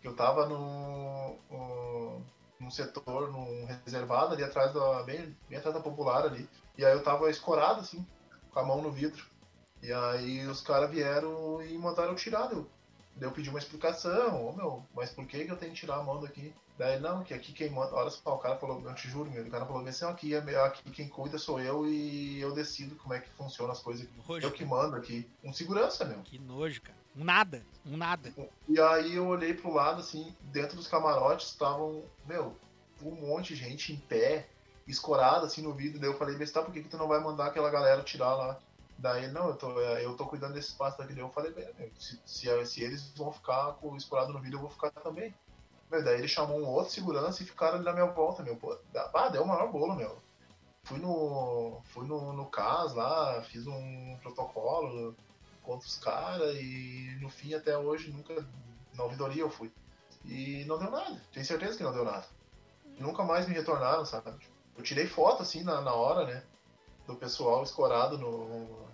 Que eu tava no, no, num setor, num reservado ali atrás da. Bem, bem atrás da popular ali. E aí eu tava escorado, assim, com a mão no vidro. E aí os caras vieram e mandaram tirar. Eu, eu pedi uma explicação, oh, meu, mas por que, que eu tenho que tirar a mão daqui? Daí, não, que aqui quem manda. Olha só, o cara falou, eu te juro, meu, o cara falou assim: aqui, é, aqui quem cuida sou eu e eu decido como é que funciona as coisas. Nojo, eu que mando aqui. Um segurança, meu. Que nojo, cara. Um nada, um nada. E aí eu olhei pro lado, assim, dentro dos camarotes estavam, meu, um monte de gente em pé, escorada, assim, no vidro. Daí eu falei, mas tá, por que, que tu não vai mandar aquela galera tirar lá? Daí, não, eu tô, eu tô cuidando desse espaço daqui. Eu falei, bem, se, se, se, eles vão ficar escorado no vidro, eu vou ficar também. Meu, daí ele chamou um outro segurança e ficaram ali na minha volta, meu. Pô, ah, deu o maior bolo, meu. Fui no. Fui no, no CAS lá, fiz um protocolo contra os caras e no fim até hoje nunca. Na ouvidoria eu fui. E não deu nada. Tenho certeza que não deu nada. Nunca mais me retornaram, sabe? Eu tirei foto assim na, na hora, né? Do pessoal escorado no,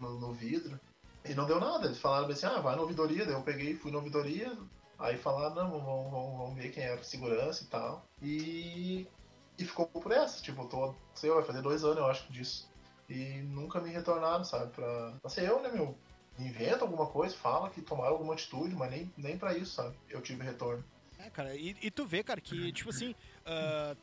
no, no vidro. E não deu nada. Eles falaram assim, ah, vai na ouvidoria. Daí eu peguei, fui na ouvidoria, Aí falaram, não, vamos, vamos, vamos ver quem era segurança e tal. E, e ficou por essa, tipo, tô, sei, vai fazer dois anos, eu acho, disso. E nunca me retornaram, sabe, pra, pra ser eu, né, meu? Inventa alguma coisa, fala que tomaram alguma atitude, mas nem, nem pra isso, sabe? Eu tive retorno. É, cara, e, e tu vê, cara, que, tipo assim, uh,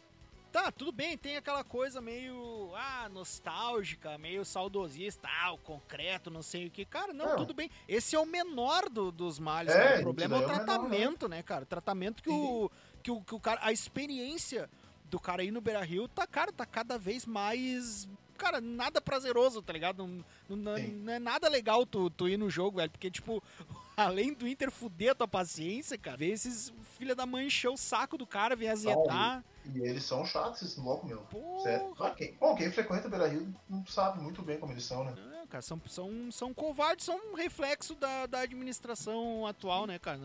Tá, tudo bem, tem aquela coisa meio ah, nostálgica, meio saudosista, ah, o concreto, não sei o que. Cara, não, tudo bem. Esse é o menor do, dos males. É, o problema é o é tratamento, menor, né? né, cara? O tratamento que o, que o, que o cara. A experiência do cara aí no Beira Rio tá, cara, tá cada vez mais. Cara, nada prazeroso, tá ligado? Não, não, não é nada legal tu, tu ir no jogo, velho. Porque, tipo, *laughs* além do Inter fuder a tua paciência, cara, ver esses filha da mãe encher o saco do cara, vir azetar. E eles são chatos, esses loucos, meu. Sério. Ah, quem, bom, quem frequenta Beira Rio não sabe muito bem como eles são, né? É, cara, são, são, são covardes, são um reflexo da, da administração atual, né, cara?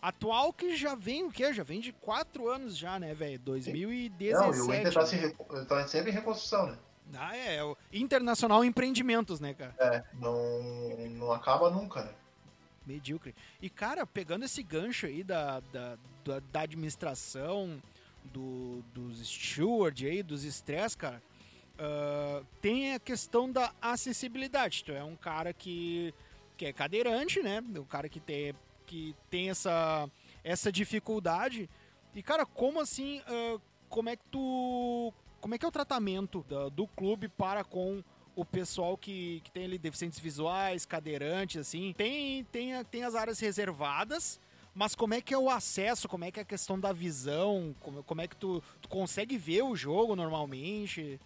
Atual que já vem o quê? Já vem de quatro anos já, né, velho? 2017. Não, e o Inter tá, se, tá sempre em reconstrução, né? Ah, é, é o Internacional Empreendimentos, né, cara? É, não, não acaba nunca, né? Medíocre. E, cara, pegando esse gancho aí da, da, da, da administração, do, dos steward aí, dos stress, cara, uh, tem a questão da acessibilidade. Tu é um cara que, que é cadeirante, né? O cara que tem, que tem essa, essa dificuldade. E, cara, como assim, uh, como é que tu... Como é que é o tratamento do clube para com o pessoal que, que tem ali deficientes visuais, cadeirantes, assim. Tem, tem, tem as áreas reservadas, mas como é que é o acesso? Como é que é a questão da visão? Como, como é que tu, tu consegue ver o jogo normalmente?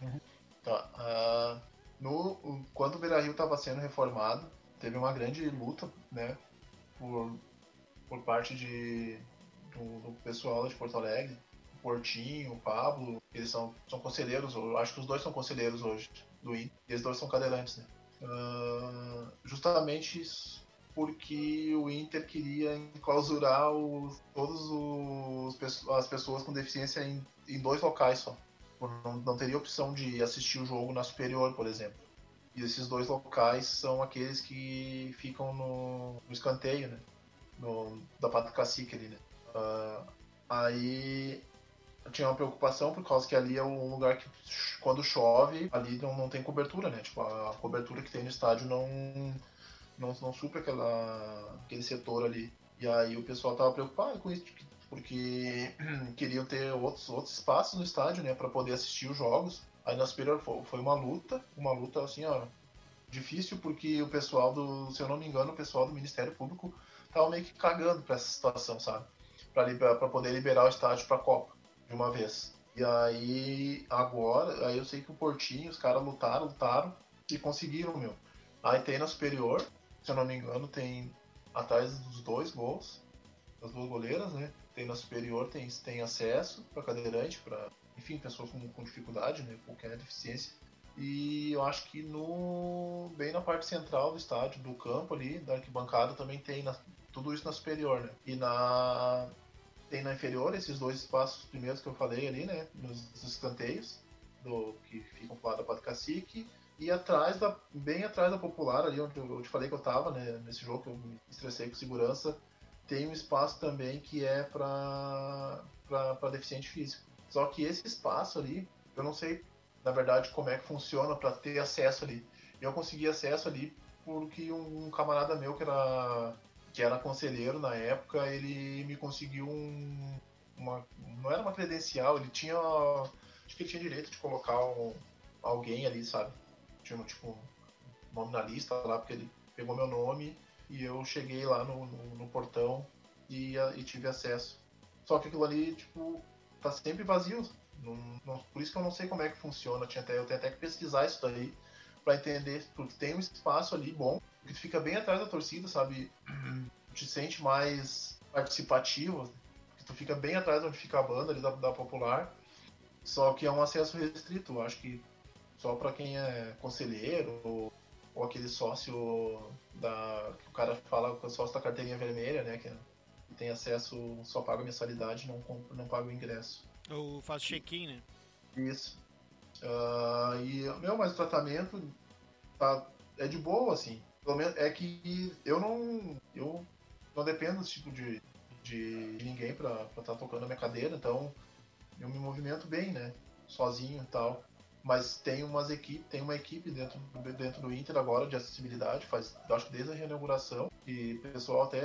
Tá. Uh, no, quando o Beira Rio estava sendo reformado, teve uma grande luta, né? Por, por parte de, do, do pessoal de Porto Alegre. O Portinho, o Pablo, eles são, são conselheiros, eu acho que os dois são conselheiros hoje do Inter. E eles dois são cadeirantes, né? Uh, justamente porque o Inter queria enclausurar os, todos os as pessoas com deficiência em, em dois locais só. Não, não, teria opção de assistir o jogo na superior, por exemplo. E esses dois locais são aqueles que ficam no, no escanteio, né? No, da Pata Cacique ali, né? Uh, aí tinha uma preocupação por causa que ali é um lugar que quando chove, ali não, não tem cobertura, né? Tipo, a cobertura que tem no estádio não não, não supre aquela, aquele setor ali. E aí o pessoal tava preocupado com isso, porque *clears throat* queriam ter outros, outros espaços no estádio, né, para poder assistir os jogos. Aí na Superior foi uma luta, uma luta assim, ó, difícil, porque o pessoal do, se eu não me engano, o pessoal do Ministério Público tava meio que cagando pra essa situação, sabe? Pra, poder liberar o estádio pra Copa de uma vez. E aí, agora, aí eu sei que o Portinho, os caras lutaram, lutaram e conseguiram, meu. Aí tem na Superior, se eu não me engano, tem atrás dos dois gols, das duas goleiras, né? Tem na superior, tem, tem acesso para cadeirante, para enfim, pessoas com, com dificuldade, né? Qualquer deficiência. E eu acho que no bem na parte central do estádio, do campo ali, da arquibancada, também tem na, tudo isso na superior, né? E na tem na inferior esses dois espaços primeiros que eu falei ali, né? Nos, escanteios do que ficam pro lado da Padre Cacique e atrás da bem atrás da popular ali onde eu te falei que eu tava, né? Nesse jogo que eu me estressei com segurança, tem um espaço também que é para para deficiente físico. Só que esse espaço ali, eu não sei na verdade, como é que funciona para ter acesso ali. Eu consegui acesso ali porque um, camarada meu que era que era conselheiro na época, ele me conseguiu um, uma não era uma credencial, ele tinha acho que ele tinha direito de colocar um, alguém ali, sabe? Tinha tipo um nome na lista lá porque ele pegou meu nome e eu cheguei lá no, no, no portão e, e tive acesso. Só que aquilo ali, tipo, tá sempre vazio, não, não, por isso que eu não sei como é que funciona. Tinha até, eu tenho até que pesquisar isso daí para entender, porque tem um espaço ali bom, que tu fica bem atrás da torcida, sabe? Tu *clears throat* te sente mais participativo, que tu fica bem atrás onde fica a banda ali da, da popular. Só que é um acesso restrito, acho que só para quem é conselheiro ou, ou, aquele sócio da que o cara fala com o sócio da carteirinha vermelha, né, que tem acesso, só paga mensalidade, não não paga o ingresso. Ou faz check-in, né? Isso. Uh, e, meu, mas o tratamento tá, é de boa, assim. Pelo menos é que eu não. Eu não dependo desse tipo de, de ninguém pra estar tá tocando a minha cadeira, então eu me movimento bem, né? Sozinho e tal. Mas tem umas equipes, tem uma equipe dentro, dentro do Inter agora de acessibilidade, faz, acho que desde a reinauguração, e o pessoal até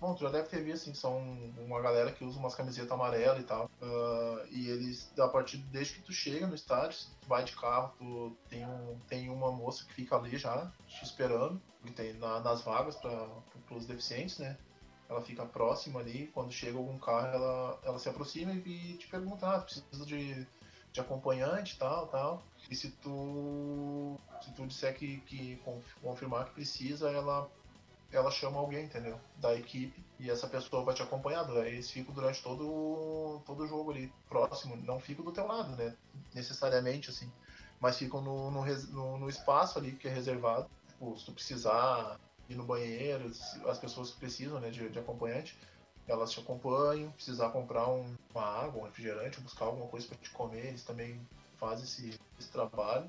Bom, tu já deve ter visto, assim, são uma galera que usa umas camisetas amarelas e tal. Uh, e eles, a partir desde que tu chega no estádio, tu vai de carro, tu tem, um, tem uma moça que fica ali já, te esperando, que tem na, nas vagas para os deficientes, né? Ela fica próxima ali, quando chega algum carro, ela, ela se aproxima e te pergunta, ah, precisa de, de acompanhante tal, tal. E se tu, se tu disser que, que confirmar que precisa, ela ela chama alguém, entendeu? Da equipe e essa pessoa vai te acompanhando. Aí eles ficam durante todo, todo o jogo ali próximo, não ficam do teu lado, né? Necessariamente, assim. Mas ficam no, no, no, no espaço ali que é reservado. Tipo, se tu precisar ir no banheiro, as pessoas que precisam né, de, de acompanhante, elas te acompanham. Precisar comprar um, uma água, um refrigerante, buscar alguma coisa para te comer, eles também fazem esse, esse trabalho.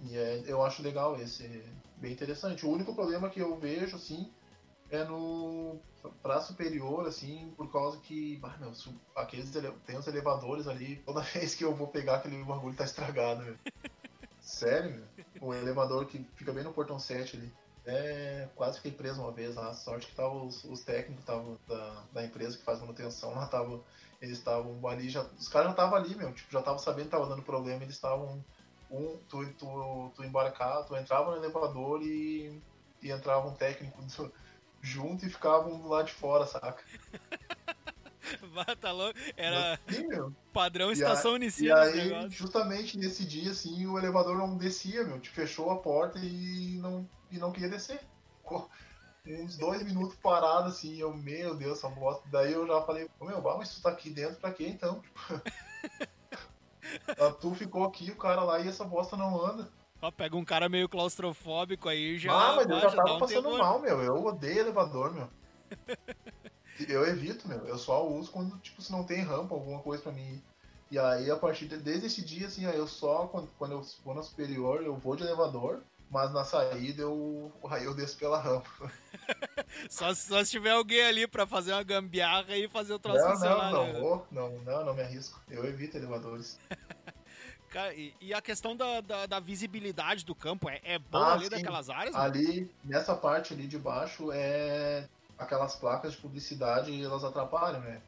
E é, eu acho legal esse, bem interessante. O único problema que eu vejo, assim, é no pra superior, assim, por causa que, ah, meu, aqueles tem os elevadores ali, toda *laughs* vez que eu vou pegar aquele bagulho tá estragado, meu. *laughs* Sério, meu. O elevador que fica bem no portão 7 ali. É, quase fiquei preso uma vez lá. Sorte que tava os, os técnicos tavam da, da empresa que faz manutenção lá, tava, eles estavam ali, já, os caras já estavam ali, meu, tipo, já estavam sabendo que tava dando problema, eles estavam um, tu, tu, tu embarcava, tu entrava no elevador e, e entrava um técnico do, junto e ficavam do lado de fora, saca? *laughs* tá louco? Era Sim, padrão estação inicial. E aí, justamente nesse dia, assim, o elevador não descia, meu. Te fechou a porta e não, e não queria descer. Ficou uns dois minutos parado, assim, eu, meu Deus, essa bosta. Daí eu já falei, meu, mas tu tá aqui dentro pra quê então? *laughs* tu ficou aqui, o cara lá e essa bosta não anda. Ó, pega um cara meio claustrofóbico aí já. Ah, mas eu já tava um passando mal, meu. Eu odeio elevador, meu. *laughs* eu evito, meu. Eu só uso quando, tipo, se não tem rampa, alguma coisa pra mim. E aí, a partir de, desde esse dia, assim, aí eu só, quando, quando eu vou na superior, eu vou de elevador, mas na saída eu, aí eu desço pela rampa. *laughs* só, só se tiver alguém ali pra fazer uma gambiarra e fazer o troço não, funcionar. Não, não, né? vou, não, não, não me arrisco. Eu evito elevadores. *laughs* Cara, e, e, a questão da, da, da, visibilidade do campo é, é boa ah, ali sim. daquelas áreas? Ali, nessa parte ali de baixo, é aquelas placas de publicidade elas atrapalham, né?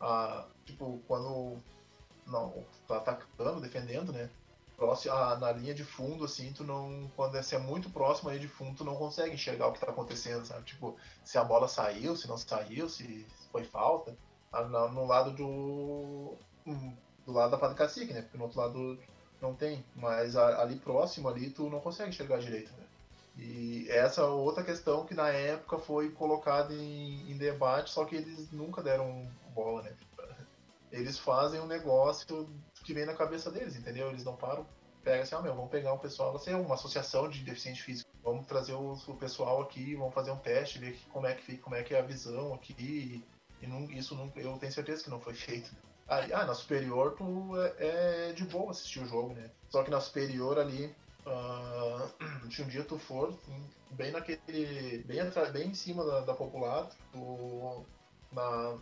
Ah, tipo, quando não tá atacando, defendendo, né? Próximo, ah, na linha de fundo, assim, tu não. Quando é, é muito próximo aí de fundo, tu não consegue enxergar o que tá acontecendo, sabe? Tipo, se a bola saiu, se não saiu, se foi falta. Ah, no lado do. Hum, do lado da Padre Cacique, né? Porque no outro lado não tem. Mas ali próximo ali tu não consegue enxergar direito, né? E essa é outra questão que na época foi colocada em, em debate, só que eles nunca deram bola, né? Eles fazem um negócio que vem na cabeça deles, entendeu? Eles não param, pega assim, ah, meu, vamos pegar um pessoal, você é uma associação de deficiente físico, vamos trazer o, pessoal aqui, vamos fazer um teste, ver como é que fica, como é que é a visão aqui, e, não, isso não, eu tenho certeza que não foi *laughs* feito. Aí, ah, na superior tu é, é, de boa assistir o jogo, né? Só que na superior ali, uh, *clears throat* se um dia tu for bem naquele, bem, bem em cima da, da popular, tu, na,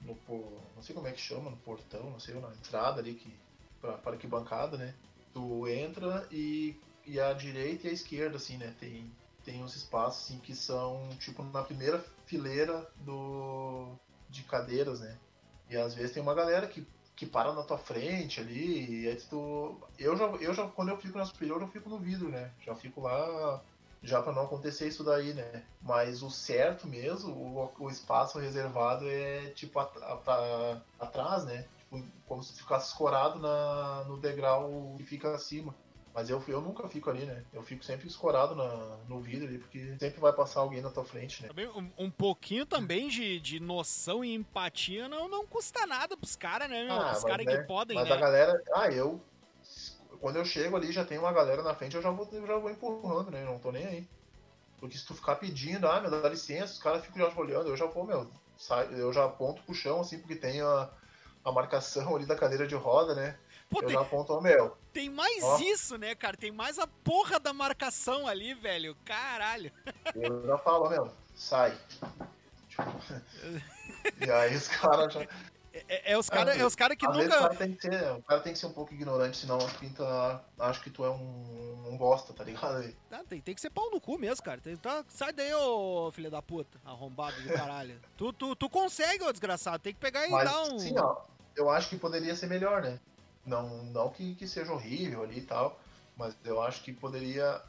no, não sei como é que chama, no portão, não sei, na entrada ali que, para que bancada, né? Tu entra e, e a direita e a esquerda, assim, né? Tem, tem uns espaços assim que são tipo na primeira fileira do de cadeiras, né? E às vezes tem uma galera que, que para na tua frente ali, e aí tu. Eu já, eu já, quando eu fico na superior, eu fico no vidro, né? Já fico lá já para não acontecer isso daí, né? Mas o certo mesmo, o, o espaço reservado é tipo a, a, atrás, né? Tipo, como se ficasse escorado na, no degrau que fica acima. Mas eu, eu nunca fico ali, né? Eu fico sempre escorado na, no vidro ali, porque sempre vai passar alguém na tua frente, né? Também, um, um pouquinho também de, de noção e empatia não, não custa nada pros caras, né, meu? Ah, os caras né? que podem, mas né? a galera... Ah, eu quando eu chego ali já tem uma galera na frente, eu já vou, eu já vou empurrando, né? Não tô nem aí. Porque se tu ficar pedindo, ah, meu, dá licença, os caras ficam já olhando, eu já vou, meu, sai, eu já aponto pro chão, assim, porque tem a, a marcação ali da cadeira de roda, né? Pô, eu tem, já aponto, oh, meu. Tem mais ó. isso, né, cara? Tem mais a porra da marcação ali, velho. Caralho. Eu já falo, meu, sai. *laughs* E aí os caras já. É, é, é, os caras é os cara que Às nunca. O cara, tem que ser, o cara tem que ser um pouco ignorante, senão pinta, acho que tu é um, um bosta, tá ligado? Ah, tem, tem que ser pau no cu mesmo, cara. Tem, tá, sai daí, ô filho da puta, arrombado do caralho. tu, tu, tu consegue, ô desgraçado, tem que pegar e Mas, dar um. Sim, ó, eu acho que poderia ser melhor, né? Não, não que, que seja horrível ali e tal, mas eu acho que poderia.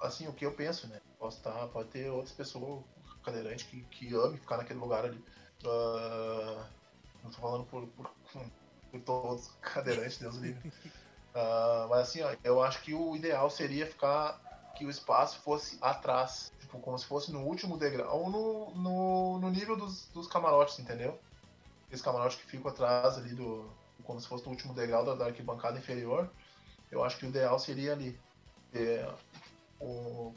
Assim, o que eu penso, né? Posso estar, pode ter outras pessoas cadeirantes que, que amem ficar naquele lugar ali. Uh, não tô falando por, por, por todos *laughs* cadeirantes, Deus livre. Uh, mas assim, ó, eu acho que o ideal seria ficar que o espaço fosse atrás, tipo, como se fosse no último degrau, ou no, no, no nível dos, dos camarotes, entendeu? Aqueles camarotes que ficam atrás ali do. Como se fosse no último degrau da, da arquibancada inferior. Eu acho que o ideal seria ali. O,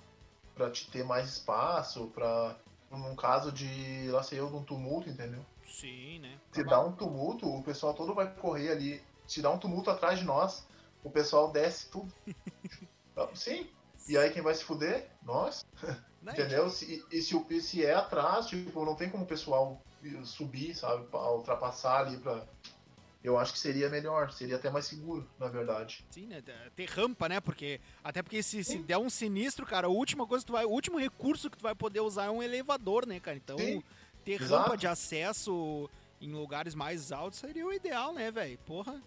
pra te ter mais espaço, pra. Num caso de, lá sei eu, de um tumulto, entendeu? Sim, né? Se dá um tumulto, o pessoal todo vai correr ali. Se dá um tumulto atrás de nós, o pessoal desce tudo. *laughs* Sim. E aí quem vai se fuder? Nós. *laughs* Entendeu? Se, e se, se é atrás, tipo, não tem como o pessoal subir, sabe? Pra ultrapassar ali pra. Eu acho que seria melhor, seria até mais seguro, na verdade. Sim, né? Ter rampa, né? Porque. Até porque se, se der um sinistro, cara, a última coisa que tu vai. O último recurso que tu vai poder usar é um elevador, né, cara? Então. Sim ter Exato. rampa de acesso em lugares mais altos seria o ideal, né, velho? Porra.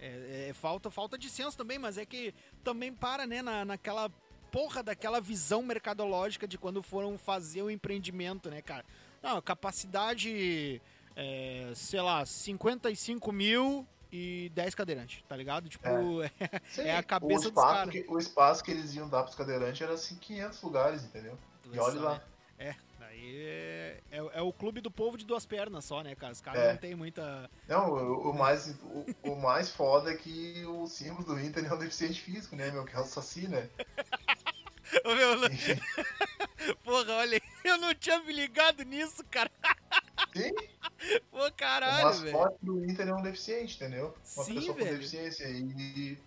É, é, falta, falta de senso também, mas é que também para, né, na, naquela porra daquela visão mercadológica de quando foram fazer o empreendimento, né, cara? Não, capacidade, é, sei lá, 55 mil e 10 cadeirantes, tá ligado? Tipo, é, *laughs* é, é a cabeça dos caras. O espaço que eles iam dar pros cadeirantes era assim 500 lugares, entendeu? E olha lá. É, Aí é, é, é, o clube do povo de duas pernas só, né, cara? Os caras é. não tem muita. Não, o, o mais, o, o, mais foda é que o símbolo do Inter é um deficiente físico, né, meu? Que é o Saci, né? *laughs* Ô, meu. *laughs* Porra, olha, eu não tinha me ligado nisso, cara. Sim? *laughs* Pô, caralho, o mascote do Inter é um deficiente, entendeu? Uma Sim, pessoa velho. com deficiência. E.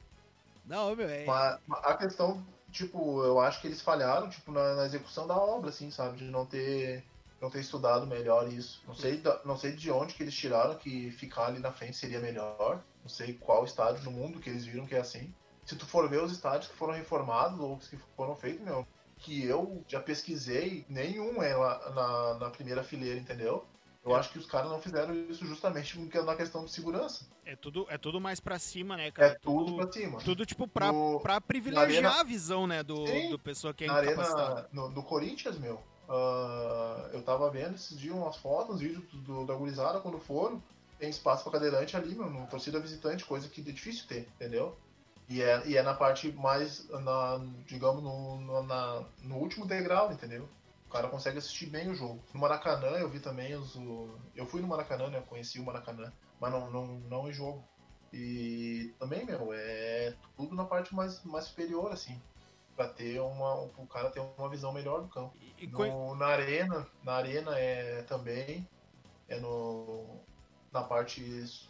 Não, meu, é. Mas a questão tipo, eu acho que eles falharam, tipo, na, na, execução da obra, assim, sabe? De não ter, não ter estudado melhor isso. Não sei, não sei de onde que eles tiraram que ficar ali na frente seria melhor. Não sei qual estádio no mundo que eles viram que é assim. Se tu for ver os estádios que foram reformados ou que foram feitos, meu, que eu já pesquisei, nenhum é lá na, na primeira fileira, entendeu? Eu é. acho que os caras não fizeram isso justamente na questão de segurança. É tudo, é tudo mais pra cima, né, cara? É tudo, tudo pra cima. Tudo, tipo, pra, no, pra privilegiar arena, a visão, né, do, sim, do pessoa que é na arena, no, no, Corinthians, meu, uh, eu tava vendo esses dias umas fotos, uns vídeos do, da gurizada quando foram, tem espaço pra cadeirante ali, meu, no torcida visitante, coisa que é difícil ter, entendeu? E é, e é na parte mais, na, digamos, no, no, na, no último degrau, entendeu? O cara consegue assistir bem o jogo. No Maracanã eu vi também os. Eu fui no Maracanã, né? Conheci o Maracanã, mas não, não, não em jogo. E também, meu, é tudo na parte mais, mais superior, assim. Pra ter uma. O cara ter uma visão melhor do campo. E, no, na arena, na arena é também. É no. Na parte.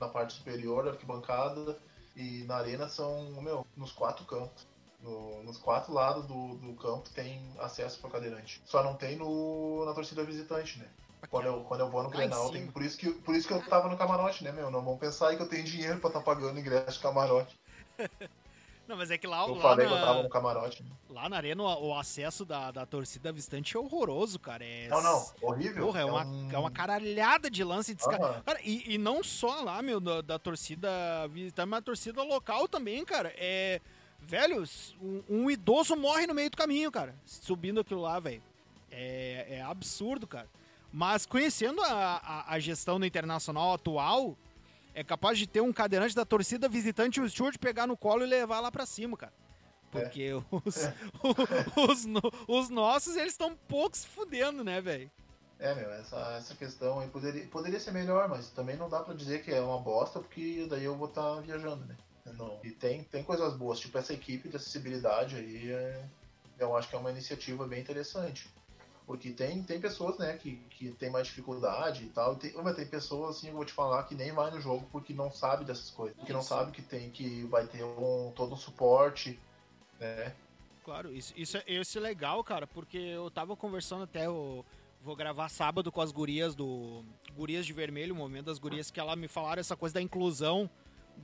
Na parte superior da arquibancada e na arena são, meu, nos quatro campos. No, nos quatro lados do, do campo tem acesso para cadeirante. Só não tem no, na torcida visitante, né? Quando eu, quando eu vou no Grenal, tem, por, isso que, por isso que eu tava no camarote, né, meu? Não vão pensar aí que eu tenho dinheiro pra estar tá pagando ingresso de camarote. *laughs* Não, mas é que lá, eu lá falei na, que eu tava no camarote. Né? Lá na arena o, acesso da, da torcida visitante é horroroso, cara. É... Não, não, horrível. Porra, é, é, uma, um... é uma caralhada de lance de uhum. cara, e, e não só lá, meu, da, da torcida visitante, mas a torcida local também, cara. É. Velho, um, um, idoso morre no meio do caminho, cara. Subindo aquilo lá, velho. É, é absurdo, cara. Mas conhecendo a, a, a gestão do Internacional atual, é capaz de ter um cadeirante da torcida visitante o Stuart pegar no colo e levar lá pra cima, cara. Porque é. os, *laughs* é. os, os, nossos, eles estão pouco se fudendo, né, velho? É, meu, essa, essa questão aí poderia, poderia ser melhor, mas também não dá pra dizer que é uma bosta, porque daí eu vou estar tá viajando, né? Não. E tem, tem coisas boas, tipo essa equipe de acessibilidade aí, é, eu acho que é uma iniciativa bem interessante. Porque tem, tem pessoas, né, que, que tem mais dificuldade e tal. E tem, mas tem pessoas, assim, eu vou te falar, que nem vai no jogo porque não sabe dessas coisas. Porque não sabe que tem que vai ter um, todo um suporte, né? Claro, isso, isso, é, isso é legal, cara, porque eu tava conversando até, eu vou gravar sábado com as gurias do Gurias de Vermelho, o momento das gurias que ela me falaram essa coisa da inclusão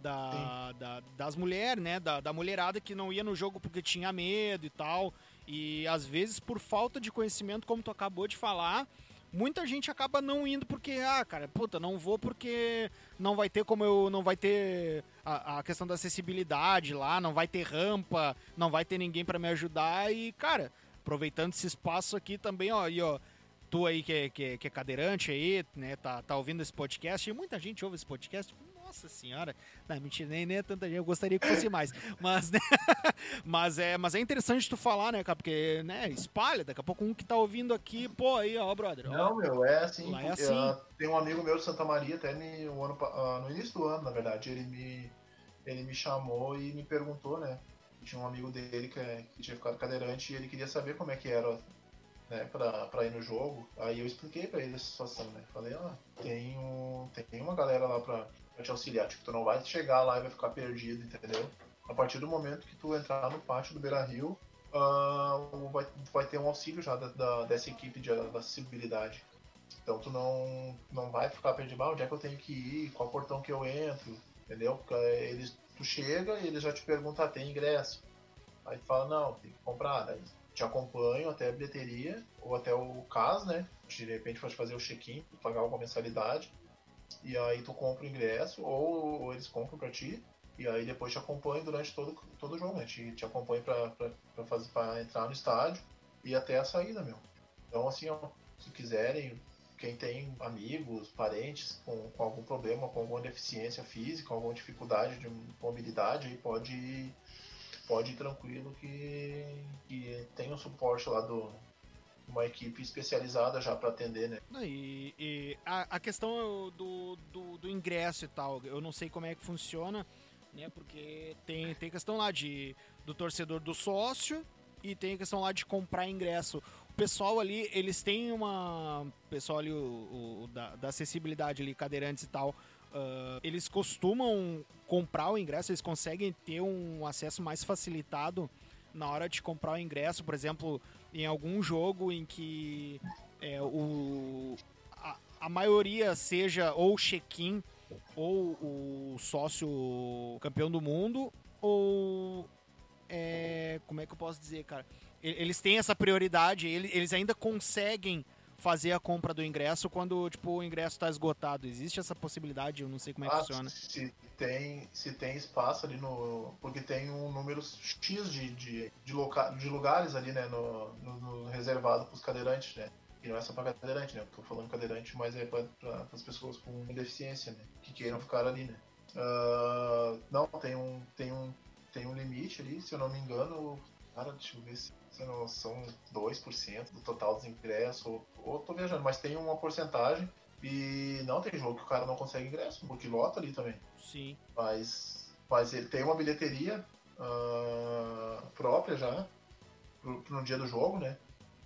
da, da das mulheres, né, da, da mulherada que não ia no jogo porque tinha medo e tal. E às vezes, por falta de conhecimento, como tu acabou de falar, muita gente acaba não indo porque, ah, cara, puta, não vou porque não vai ter como eu. Não vai ter a, a questão da acessibilidade lá, não vai ter rampa, não vai ter ninguém para me ajudar. E, cara, aproveitando esse espaço aqui também, ó, e ó. Tu aí que é, que, é, que é cadeirante aí, né, tá, tá ouvindo esse podcast, e muita gente ouve esse podcast, nossa senhora. Não, mentira, nem, nem é tanta gente. Eu gostaria que fosse mais. Mas, né? *laughs* mas, é, mas é interessante tu falar, né, cara? Porque, né, espalha. Daqui a pouco um que tá ouvindo aqui, pô, aí, ó, brother. Ó, Não, meu, é assim. Lá é assim. Uh, tem um amigo meu de Santa Maria, até no, ano, uh, no início do ano, na verdade, ele me, ele me chamou e me perguntou, né? Tinha um amigo dele que, é, que tinha ficado cadeirante e ele queria saber como é que era né, pra, pra ir no jogo. Aí eu expliquei pra ele essa situação, né? Falei, ó, ah, tem, um, tem uma galera lá pra, pra te auxiliar. Tipo, tu não vai chegar lá e vai ficar perdido, entendeu? A partir do momento que tu entrar no pátio do Beira Rio, uh, vai, vai ter um auxílio já da, da, dessa equipe de acessibilidade. Então tu não, não vai ficar perdido, ah, onde é que eu tenho que ir, qual portão que eu entro, entendeu? Porque eles, tu chega e eles já te perguntam, ah, tem ingresso? Aí tu fala, não, tem que comprar, daí te acompanho até a bilheteria ou até o CAS, né? De repente pode fazer o check-in, pagar alguma mensalidade e aí tu compra o ingresso, ou, ou eles compram pra ti, e aí depois te acompanham durante todo, todo o jogo, né? Te, te acompanham pra, pra, pra, fazer, pra entrar no estádio e até a saída, meu. Então, assim, se quiserem, quem tem amigos, parentes com, com algum problema, com alguma deficiência física, alguma dificuldade de mobilidade, aí pode, pode ir tranquilo que, que tem o suporte lá do, uma equipe especializada já para atender, né? E, e a, a, questão do, do, do, ingresso e tal, eu não sei como é que funciona, né? Porque tem, tem questão lá de do torcedor do sócio e tem a questão lá de comprar ingresso. O pessoal ali, eles têm uma. O pessoal ali, o, o da, da, acessibilidade ali, cadeirantes e tal. Uh, eles costumam comprar o ingresso, eles conseguem ter um acesso mais facilitado na hora de comprar o ingresso, por exemplo, em algum jogo em que é, o, a, a, maioria seja ou check-in ou o sócio campeão do mundo, ou. É, como é que eu posso dizer, cara? Eles têm essa prioridade, eles ainda conseguem fazer a compra do ingresso quando tipo, o ingresso está esgotado. Existe essa possibilidade? Eu não sei como é que ah, funciona. Se tem, se tem espaço ali no. Porque tem um número X de, de, de, loca, de lugares ali, né? No, no, no reservado para os cadeirantes, né? E não é só para cadeirante, né? Estou falando cadeirante, mas é para as pessoas com deficiência, né? Que queiram ficar ali, né? Uh, não, tem um, tem um tem um limite ali, se eu não me engano, cara, deixa eu ver se não, são 2% do total dos ingressos, ou, ou tô viajando, mas tem uma porcentagem e não tem jogo que o cara não consegue ingresso, porque lota ali também. Sim. Mas, mas ele tem uma bilheteria uh, própria já pro, pro, no dia do jogo, né?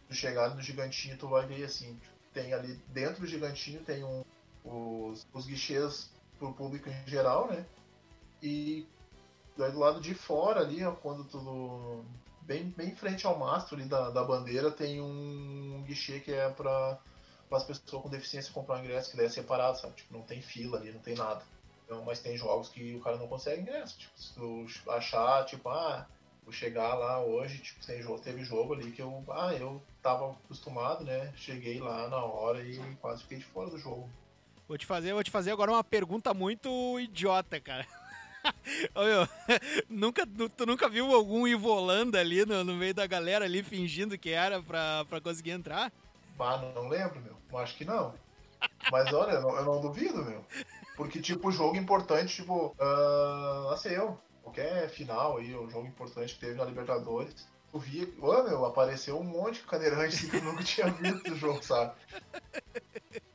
Tu chegar no gigantinho, tu vai ver assim, tem ali dentro do gigantinho tem um, os, os guichês pro público em geral, né? E daí do lado de fora ali, ó, quando tu. Bem, bem em frente ao mastro ali da, da bandeira tem um guichê que é para as pessoas com deficiência comprar um ingresso, que daí é separado, sabe? Tipo, não tem fila ali, não tem nada. Então, mas tem jogos que o cara não consegue ingresso. Tipo, se tu achar, tipo, ah, vou chegar lá hoje, tipo, tem jogo, teve jogo ali que eu, ah, eu tava acostumado, né? Cheguei lá na hora e quase fiquei de fora do jogo. Vou te fazer, vou te fazer agora uma pergunta muito idiota, cara. *laughs* Ô, meu, *laughs* nunca, tu nunca viu algum Ivolanda ali no, no, meio da galera ali fingindo que era pra, pra conseguir entrar? Ah, não lembro, meu. Acho que não. Mas olha, eu não, eu não duvido, meu. Porque, tipo, jogo importante, tipo, uh, assim, eu, qualquer final aí, um jogo importante que teve na Libertadores, eu vi, oh, meu, apareceu um monte de cadeirante que eu nunca tinha visto no jogo, sabe?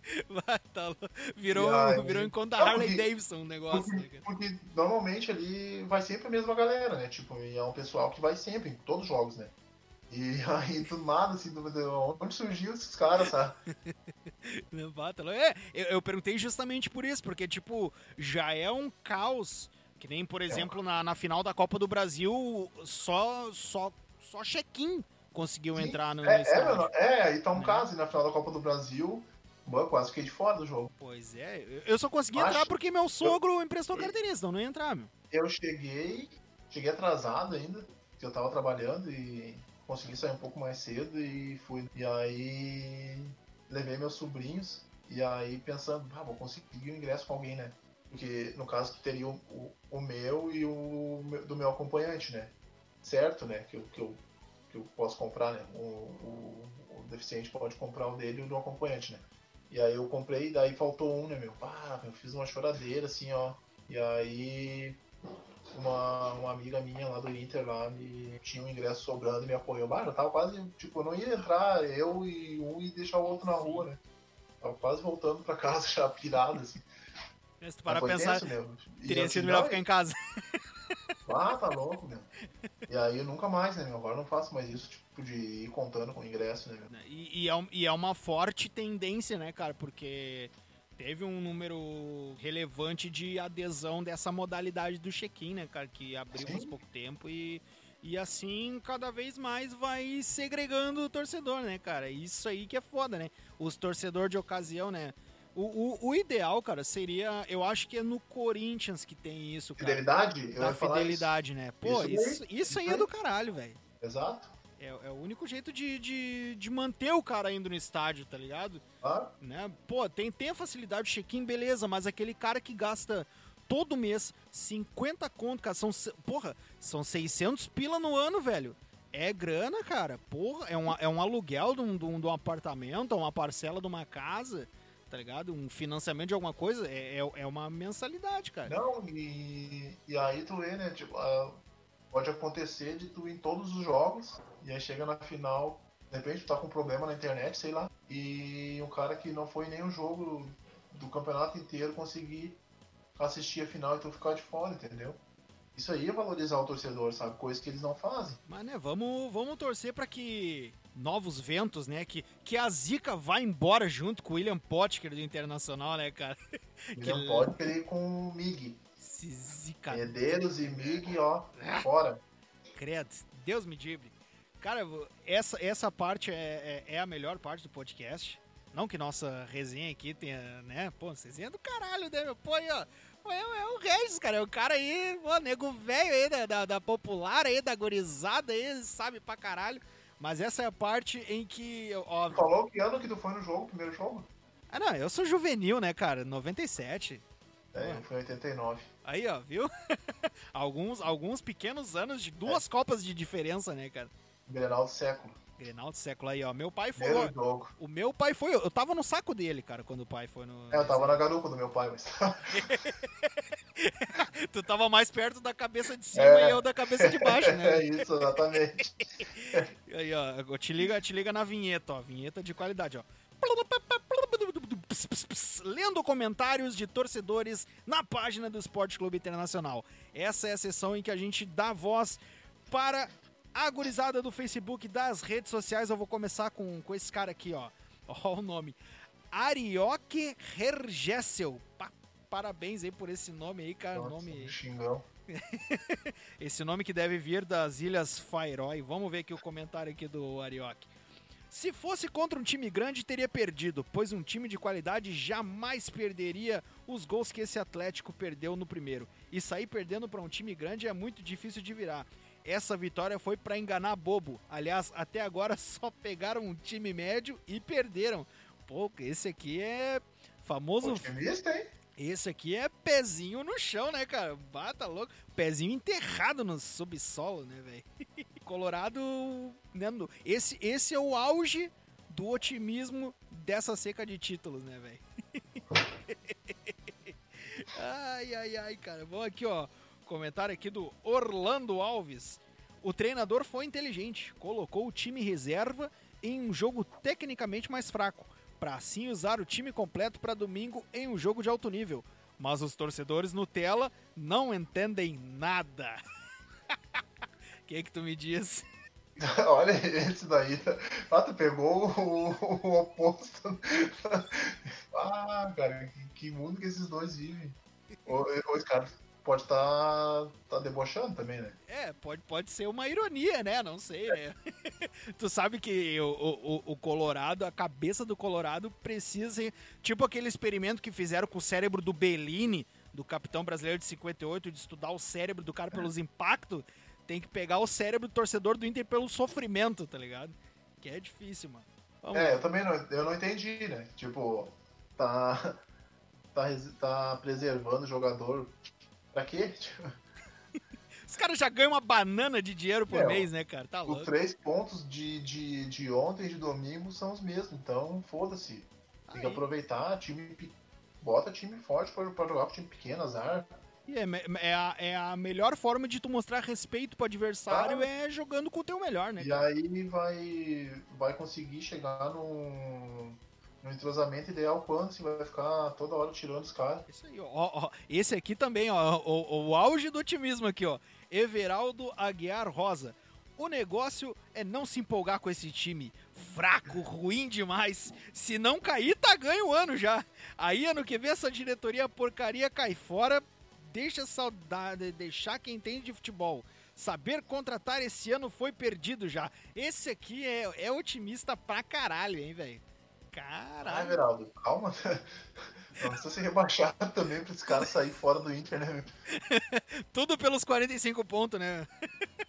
*laughs* tá, virou, aí, virou encontro da Harley porque, Davidson o negócio. Porque, né, porque, normalmente ali vai sempre a mesma galera, né? Tipo, e é um pessoal que vai sempre, em todos os jogos, né? E *laughs* aí, do nada, assim, do, onde surgiu esses caras, sabe? *laughs* é, eu, eu perguntei justamente por isso, porque, tipo, já é um caos. Que nem, por é exemplo, é. na, na final da Copa do Brasil, só, só, só check-in conseguiu Sim, entrar no, é, É, é, e tá um né? caso, na final da Copa do Brasil, eu quase fiquei de fora do jogo. Pois é, eu só consegui Acho... entrar porque meu sogro eu... emprestou carteirinha, senão não ia entrar, meu. Eu cheguei, cheguei atrasado ainda, que eu tava trabalhando e consegui sair um pouco mais cedo e fui. E aí levei meus sobrinhos e aí pensando, ah, vou conseguir o ingresso com alguém, né? Porque no caso teria o, o, o meu e o do meu acompanhante, né? Certo, né? Que eu, que eu, que eu posso comprar, né? O, o, o deficiente pode comprar o dele e o do acompanhante, né? E aí eu comprei, daí faltou um, né, meu? Ah, eu fiz uma choradeira, assim, ó. E aí uma, uma amiga minha lá do Inter lá me tinha um ingresso sobrando e me apoiou. Bah, eu tava quase, tipo, eu não ia entrar, eu e um e deixar o outro na rua, né? Tava quase voltando pra casa *laughs* já pirado, assim. Se tu parar pensar, teria sido melhor ficar em casa. *laughs* Ah, tá louco, meu. E aí nunca mais, né, meu? Agora não faço mais isso, tipo, de ir contando com ingresso, né, meu? E, e, é, e é uma forte tendência, né, cara? Porque teve um número relevante de adesão dessa modalidade do check-in, né, cara? Que abriu Sim. faz pouco tempo e, e assim cada vez mais vai segregando o torcedor, né, cara? Isso aí que é foda, né? Os torcedores de ocasião, né? O, o, o, ideal, cara, seria. Eu acho que é no Corinthians que tem isso, cara. Fidelidade? Eu da fidelidade, né? Pô, isso, isso, isso, isso aí é do caralho, velho. Exato. É, é, o único jeito de, de, de, manter o cara indo no estádio, tá ligado? Ah. Né? Pô, tem, tem a facilidade de check-in, beleza, mas aquele cara que gasta todo mês 50 conto, cara, são, porra, são 600 pila no ano, velho. É grana, cara. Porra, é um, é um aluguel de um, de um, de um apartamento, é uma parcela de uma casa tá ligado? Um financiamento de alguma coisa é, é, é uma mensalidade, cara. Não, e, e aí tu vê, né? Tipo, uh, pode acontecer de tu ir em todos os jogos e aí chega na final, de repente tu tá com um problema na internet, sei lá, e um cara que não foi nem um jogo do campeonato inteiro conseguir assistir a final e tu ficar de fora, entendeu? Isso aí é valorizar o torcedor, sabe? Coisa que eles não fazem. Mas, né, vamos, vamos torcer para que novos ventos, né? Que, que a Zica vá embora junto com o William Potker do Internacional, né, cara? *laughs* William que... Potker com o Mig. Zica. Medeiros e Mig, ó, fora. Credo, Deus me dibre. Cara, essa, essa parte é, é, é, a melhor parte do podcast. Não que nossa resenha aqui tenha, né? Pô, resenha do caralho, né? Pô, aí, ó é, é o Regis, cara. É o cara aí, pô, nego velho aí da, da, da, popular aí, da gorizada aí, sabe pra caralho. Mas essa é a parte em que. Ó, Falou que ano que tu foi no jogo, primeiro jogo? Ah, não, eu sou juvenil, né, cara? 97. É, eu fui em 89. Aí, ó, viu? *laughs* alguns, alguns pequenos anos de duas é. Copas de diferença, né, cara? Grenal do século. Grenal do século aí, ó. Meu pai foi. O, o meu pai foi. Eu tava no saco dele, cara, quando o pai foi no. É, eu tava na garupa do meu pai, mas. *laughs* tu tava mais perto da cabeça de cima é. e eu da cabeça de baixo, né? *laughs* É isso, exatamente. *laughs* Aí, ó, te liga, te liga na vinheta, ó. Vinheta de qualidade, ó. Lendo comentários de torcedores na página do Esporte Clube Internacional. Essa é a sessão em que a gente dá voz para a gurizada do Facebook, das redes sociais. Eu vou começar com, com esse cara aqui, ó. *laughs* Ó o nome. Arioque Hergessel. Pa parabéns aí por esse nome aí, cara. Nossa, nome... Xingão. *laughs* esse nome que deve vir das Ilhas Faroe. Vamos ver aqui o comentário aqui do Arioque. Se fosse contra um time grande, teria perdido, pois um time de qualidade jamais perderia os gols que esse Atlético perdeu no primeiro. E sair perdendo para um time grande é muito difícil de virar. Essa vitória foi para enganar bobo. Aliás, até agora *laughs* só pegaram um time médio e perderam. Pô, esse aqui é famoso. Otimista, hein? Esse aqui é pezinho no chão, né, cara? Bata louco. Pezinho enterrado no subsolo, né, velho? *laughs* Colorado. Né, esse, esse é o auge do otimismo dessa seca de títulos, né, velho? *laughs* ai, ai, ai, cara. Vamos aqui, ó. Comentário aqui do Orlando Alves. O treinador foi inteligente, colocou o time reserva em um jogo tecnicamente mais fraco para assim usar o time completo para domingo em um jogo de alto nível. Mas os torcedores Nutella não entendem nada. O *laughs* que que tu me diz? *laughs* Olha, esse daí. Ah, tu pegou o, o oposto. *laughs* Ah, cara, que, que, mundo que esses dois vivem. Os caras pode estar tá, tá debochando também, né? É, pode, pode ser uma ironia, né? Não sei, né? *laughs* tu sabe que o, o, o, Colorado, a cabeça do Colorado precisa tipo aquele experimento que fizeram com o cérebro do Bellini, do capitão brasileiro de 58, de estudar o cérebro do cara pelos impactos. Tem que pegar o cérebro do torcedor do Inter pelo sofrimento, tá ligado? Que é difícil, mano. Vamos é, lá. eu também não, eu não entendi, né? Tipo, tá, *laughs* tá, tá preservando o jogador Pra quê? Os caras já ganham uma banana de dinheiro por é, mês, né, cara? Tá louco. Os três pontos de, de, de ontem e de domingo são os mesmos, então foda-se. Tem que aproveitar, time. Bota time forte pra, pra jogar com time pequeno, azar. É, é, a, é a melhor forma de tu mostrar respeito pro adversário ah, é jogando com o teu melhor, né? E aí vai, vai conseguir chegar num no entrosamento ideal quando você vai ficar toda hora tirando os caras. Isso aí, ó, ó, Esse aqui também, ó, o, o auge do otimismo aqui, ó. Everaldo Aguiar Rosa. O negócio é não se empolgar com esse time. Fraco, ruim demais. Se não cair, tá ganho o ano já. Aí ano que vem essa diretoria porcaria cai fora. Deixa saudade, deixar quem entende de futebol. Saber contratar esse ano foi perdido já. Esse aqui é, é otimista pra caralho, hein, velho. Caralho. Ah, Everaldo, calma. *laughs* Não precisa se rebaixar também pra esse cara sair fora do Inter, né? *laughs* Tudo pelos 45 pontos, né? *laughs*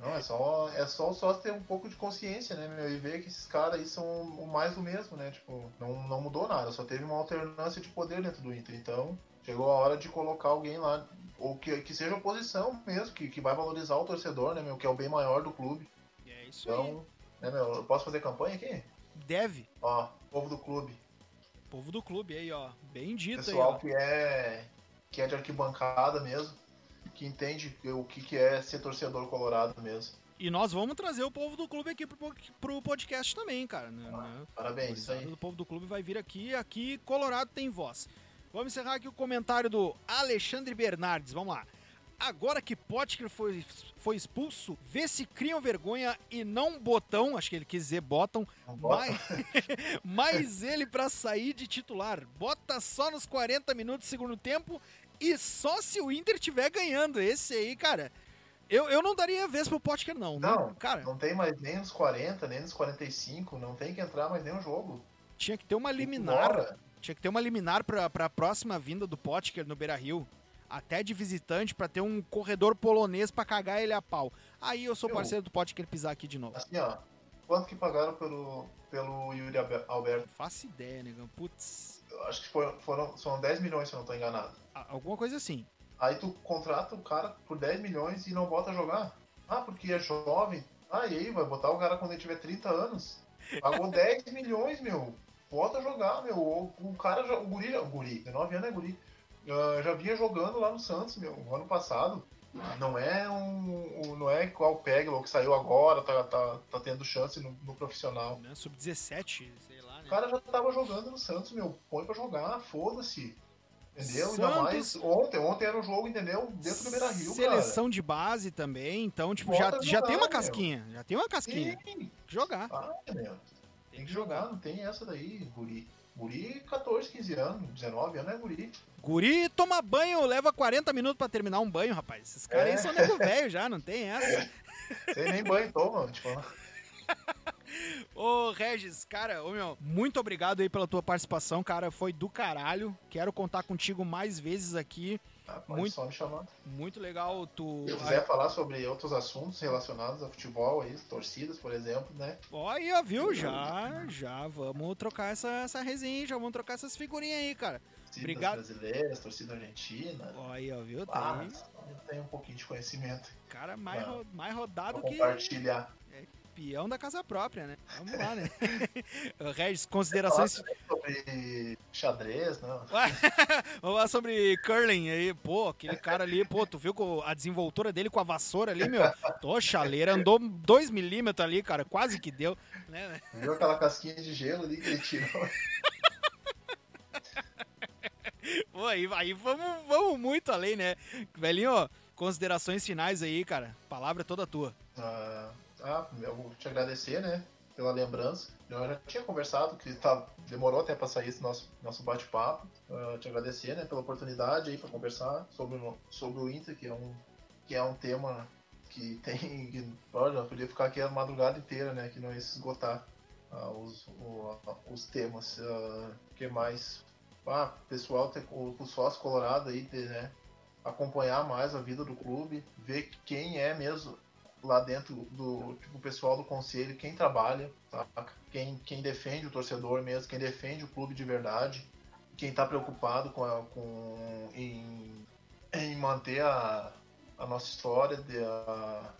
Não, é só, é só o sócio ter um pouco de consciência, né, meu? E ver que esses caras aí são o mais do mesmo, né? Tipo, não, não mudou nada, só teve uma alternância de poder dentro do Inter. Então, chegou a hora de colocar alguém lá, ou que, que seja oposição mesmo, que, que vai valorizar o torcedor, né, meu? Que é o bem maior do clube. E é isso então, aí. né, meu? Eu posso fazer campanha aqui? Deve. Ó, povo do clube. Povo do clube aí, ó. Bem dito Pessoal aí, ó. que é que é de arquibancada mesmo, que entende o que, que é ser torcedor colorado mesmo. E nós vamos trazer o povo do clube aqui pro, pro podcast também, cara. Né? Ah, né? Parabéns, isso aí. O povo do clube vai vir aqui, aqui Colorado tem voz. Vamos encerrar aqui o comentário do Alexandre Bernardes, vamos lá. Agora que Potker foi, foi expulso, vê se criam vergonha e não botão, acho que ele quis dizer botam, mas, *laughs* mas ele para sair de titular. Bota só nos 40 minutos do segundo tempo e só se o Inter tiver ganhando. Esse aí, cara, eu, eu não daria vez pro Potker, não. Não, cara. Não tem mais nem nos 40, nem nos 45, não tem que entrar mais nenhum jogo. Tinha que ter uma liminar. Tinha que ter uma liminar pra, pra próxima vinda do Potker no Beira Rio até de visitante para ter um corredor polonês para cagar ele a pau. Aí eu sou parceiro do Pote querer pisar aqui de novo. Assim, ó. Quanto que pagaram pelo, pelo Yuri Alberto? Faço ideia, negão. Putz. acho que foram, foram, são 10 milhões, se eu não tô enganado. Alguma coisa assim. Aí tu contrata o cara por 10 milhões e não bota jogar. Ah, porque é jovem. Ah, e aí, vai botar o cara quando ele tiver 30 anos. Pagou *laughs* 10 milhões, meu. Bota jogar, meu. O, o cara, o guri, o guri, 19 anos é guri uh, já vinha jogando lá no Santos, meu, ano passado. Não é um, um não é igual o Peglo que saiu agora, tá, tá, tá tendo chance no, no profissional. Né? Sub-17, sei lá, né? O cara já tava jogando no Santos, meu, põe pra jogar, foda-se. Entendeu? Santos... Ainda mais ontem. Ontem era um jogo, entendeu? Dentro do Beira Rio. Seleção cara. de base também, então, tipo, já, jogar, já tem uma casquinha. Meu. Já tem uma casquinha. Sim. Jogar. Ah, meu. Tem que jogar, não tem essa daí, guri. Guri, 14, 15 anos, 19 anos é guri. Guri toma banho, leva 40 minutos pra terminar um banho, rapaz. Esses caras é. aí são nego velho já, não tem essa. *laughs* Tem nem banho toma, tipo. *laughs* Ô, Regis, cara, ô meu, muito obrigado aí pela tua participação, cara. Foi do caralho. Quero contar contigo mais vezes aqui. Ah, muito, só me chamar. Muito legal tu. Se eu quiser falar sobre outros assuntos relacionados a futebol aí, torcidas, por exemplo, né? Olha, viu? Já, já vamos trocar essa, essa resenha, já vamos trocar essas figurinhas aí, cara. Torcidas Obrigado. brasileiras, torcida argentina. Olha, viu? Ah, tem... um pouquinho de conhecimento. Cara, mais, ro mais rodado que. Compartilhar campeão da casa própria, né? Vamos lá, né? *laughs* Regis, considerações. Sobre xadrez, não? *laughs* Vamos lá sobre curling aí. Pô, aquele cara ali, pô, tu viu a desenvoltura dele com a vassoura ali, meu? Tô chaleira, andou 2 milímetros ali, cara, quase que deu. Né? Viu aquela casquinha de gelo ali que ele tirou? *laughs* Pô, aí, aí vamos, vamos muito além, né? Velhinho, considerações finais aí, cara. Palavra toda tua. Uh, ah, eu vou te agradecer, né? Pela lembrança. Eu já tinha conversado, que tá, demorou até para sair esse nosso, nosso bate-papo. Uh, te agradecer, né, pela oportunidade aí para conversar sobre, sobre o Inter, que é um, que é um tema que *laughs* tem. Que, olha, eu podia ficar aqui a madrugada inteira, né? Que não ia se esgotar uh, os, uh, os temas. O que mais? Ah, pessoal, o, o sócio colorado aí, né? Acompanhar mais a vida do clube, ver quem é mesmo lá dentro do tipo, pessoal do conselho, quem trabalha, tá? quem, quem defende o torcedor mesmo, quem defende o clube de verdade, quem está preocupado com, a, com em, em, manter a, a nossa história de, a,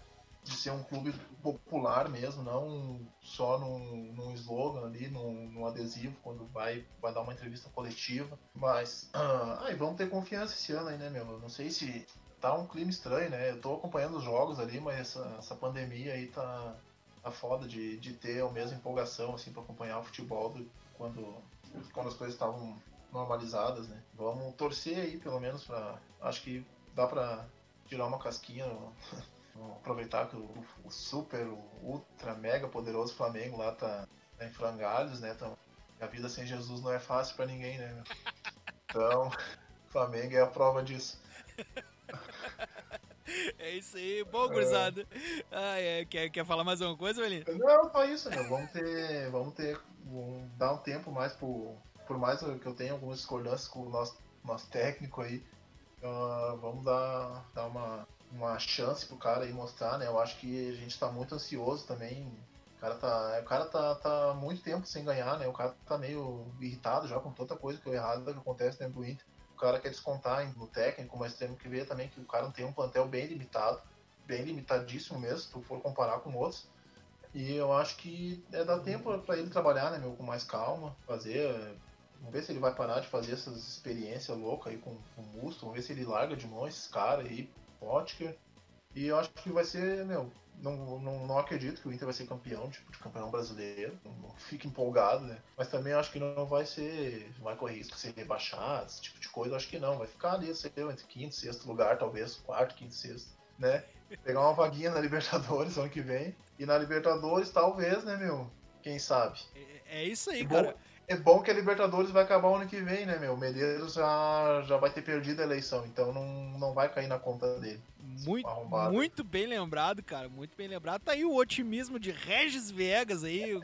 de ser um clube popular mesmo, não só num, num slogan ali, num, num, adesivo, quando vai, vai dar uma entrevista coletiva. Mas ah, vamos ter confiança esse ano aí, né, meu? Não sei se tá um clima estranho, né? Eu tô acompanhando os jogos ali, mas essa, essa pandemia aí tá, tá foda de, de ter a mesma empolgação, assim, pra acompanhar o futebol do, quando, quando as coisas estavam normalizadas, né? Vamos torcer aí, pelo menos, pra. Acho que dá pra tirar uma casquinha. *laughs* aproveitar que o, o, super, o ultra, mega poderoso Flamengo lá tá, tá em frangalhos, né? Então, a vida sem Jesus não é fácil para ninguém, né? Então, *laughs* Flamengo é a prova disso. É isso aí, bom, gurizada. Ah, é. quer, quer falar mais alguma coisa, Belinho? Não, só isso, né? Vamos ter. Vamos ter. Vamos dar um tempo mais por. Por mais que eu tenha algumas discordâncias com o nosso, nosso técnico aí. Uh, vamos dar, dar uma, uma chance pro cara aí mostrar, né? Eu acho que a gente tá muito ansioso também. O cara tá. O cara tá, tá muito tempo sem ganhar, né? O cara tá meio irritado já com tanta coisa que é errada que acontece dentro do Inter o cara quer descontar no técnico, mas temos que ver também que o cara tem um plantel bem limitado, bem limitadíssimo mesmo, se tu for comparar com outros. E eu acho que é dar tempo para ele trabalhar, né, meu, com mais calma, fazer. Vamos ver se ele vai parar de fazer essas experiências loucas aí com, com o Musto, vamos ver se ele larga de mão esses caras aí, Potker. E eu acho que vai ser, meu, não, não, não acredito que o Inter vai ser campeão, tipo, de campeão brasileiro. Não fico empolgado, né? Mas também acho que não vai ser. Não vai correr risco de ser rebaixado, esse tipo de coisa. Acho que não. Vai ficar ali, sei lá, entre quinto e sexto lugar, talvez, quarto, quinto, sexto, né? Pegar uma vaguinha na *laughs* Libertadores ano que vem. E na Libertadores, talvez, né, meu? Quem sabe? É, é isso aí, cara. É bom que a Libertadores vai acabar ano que vem, né, meu? O Medeiros já, já vai ter perdido a eleição, então não, não vai cair na conta dele. Muito, muito bem lembrado, cara. Muito bem lembrado. Tá aí o otimismo de Regis Viegas aí. O...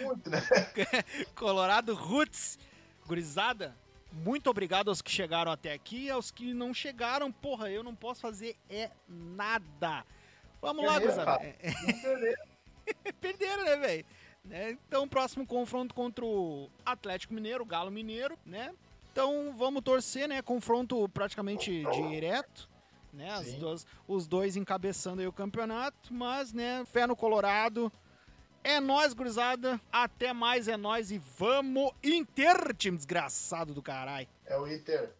muito, né? *laughs* Colorado Roots. Gurizada, muito obrigado aos que chegaram até aqui. Aos que não chegaram, porra, eu não posso fazer é nada. Vamos lá, gurizada. *laughs* Perderam, né, velho? Né? Então, próximo confronto contra o Atlético Mineiro, o Galo Mineiro, né? Então, vamos torcer, né? Confronto praticamente direto, né? As duas, os dois encabeçando o campeonato, mas, né? Fé no Colorado. É nós, gurizada. Até mais, é nós e vamos Inter, time desgraçado do caralho. É o Inter.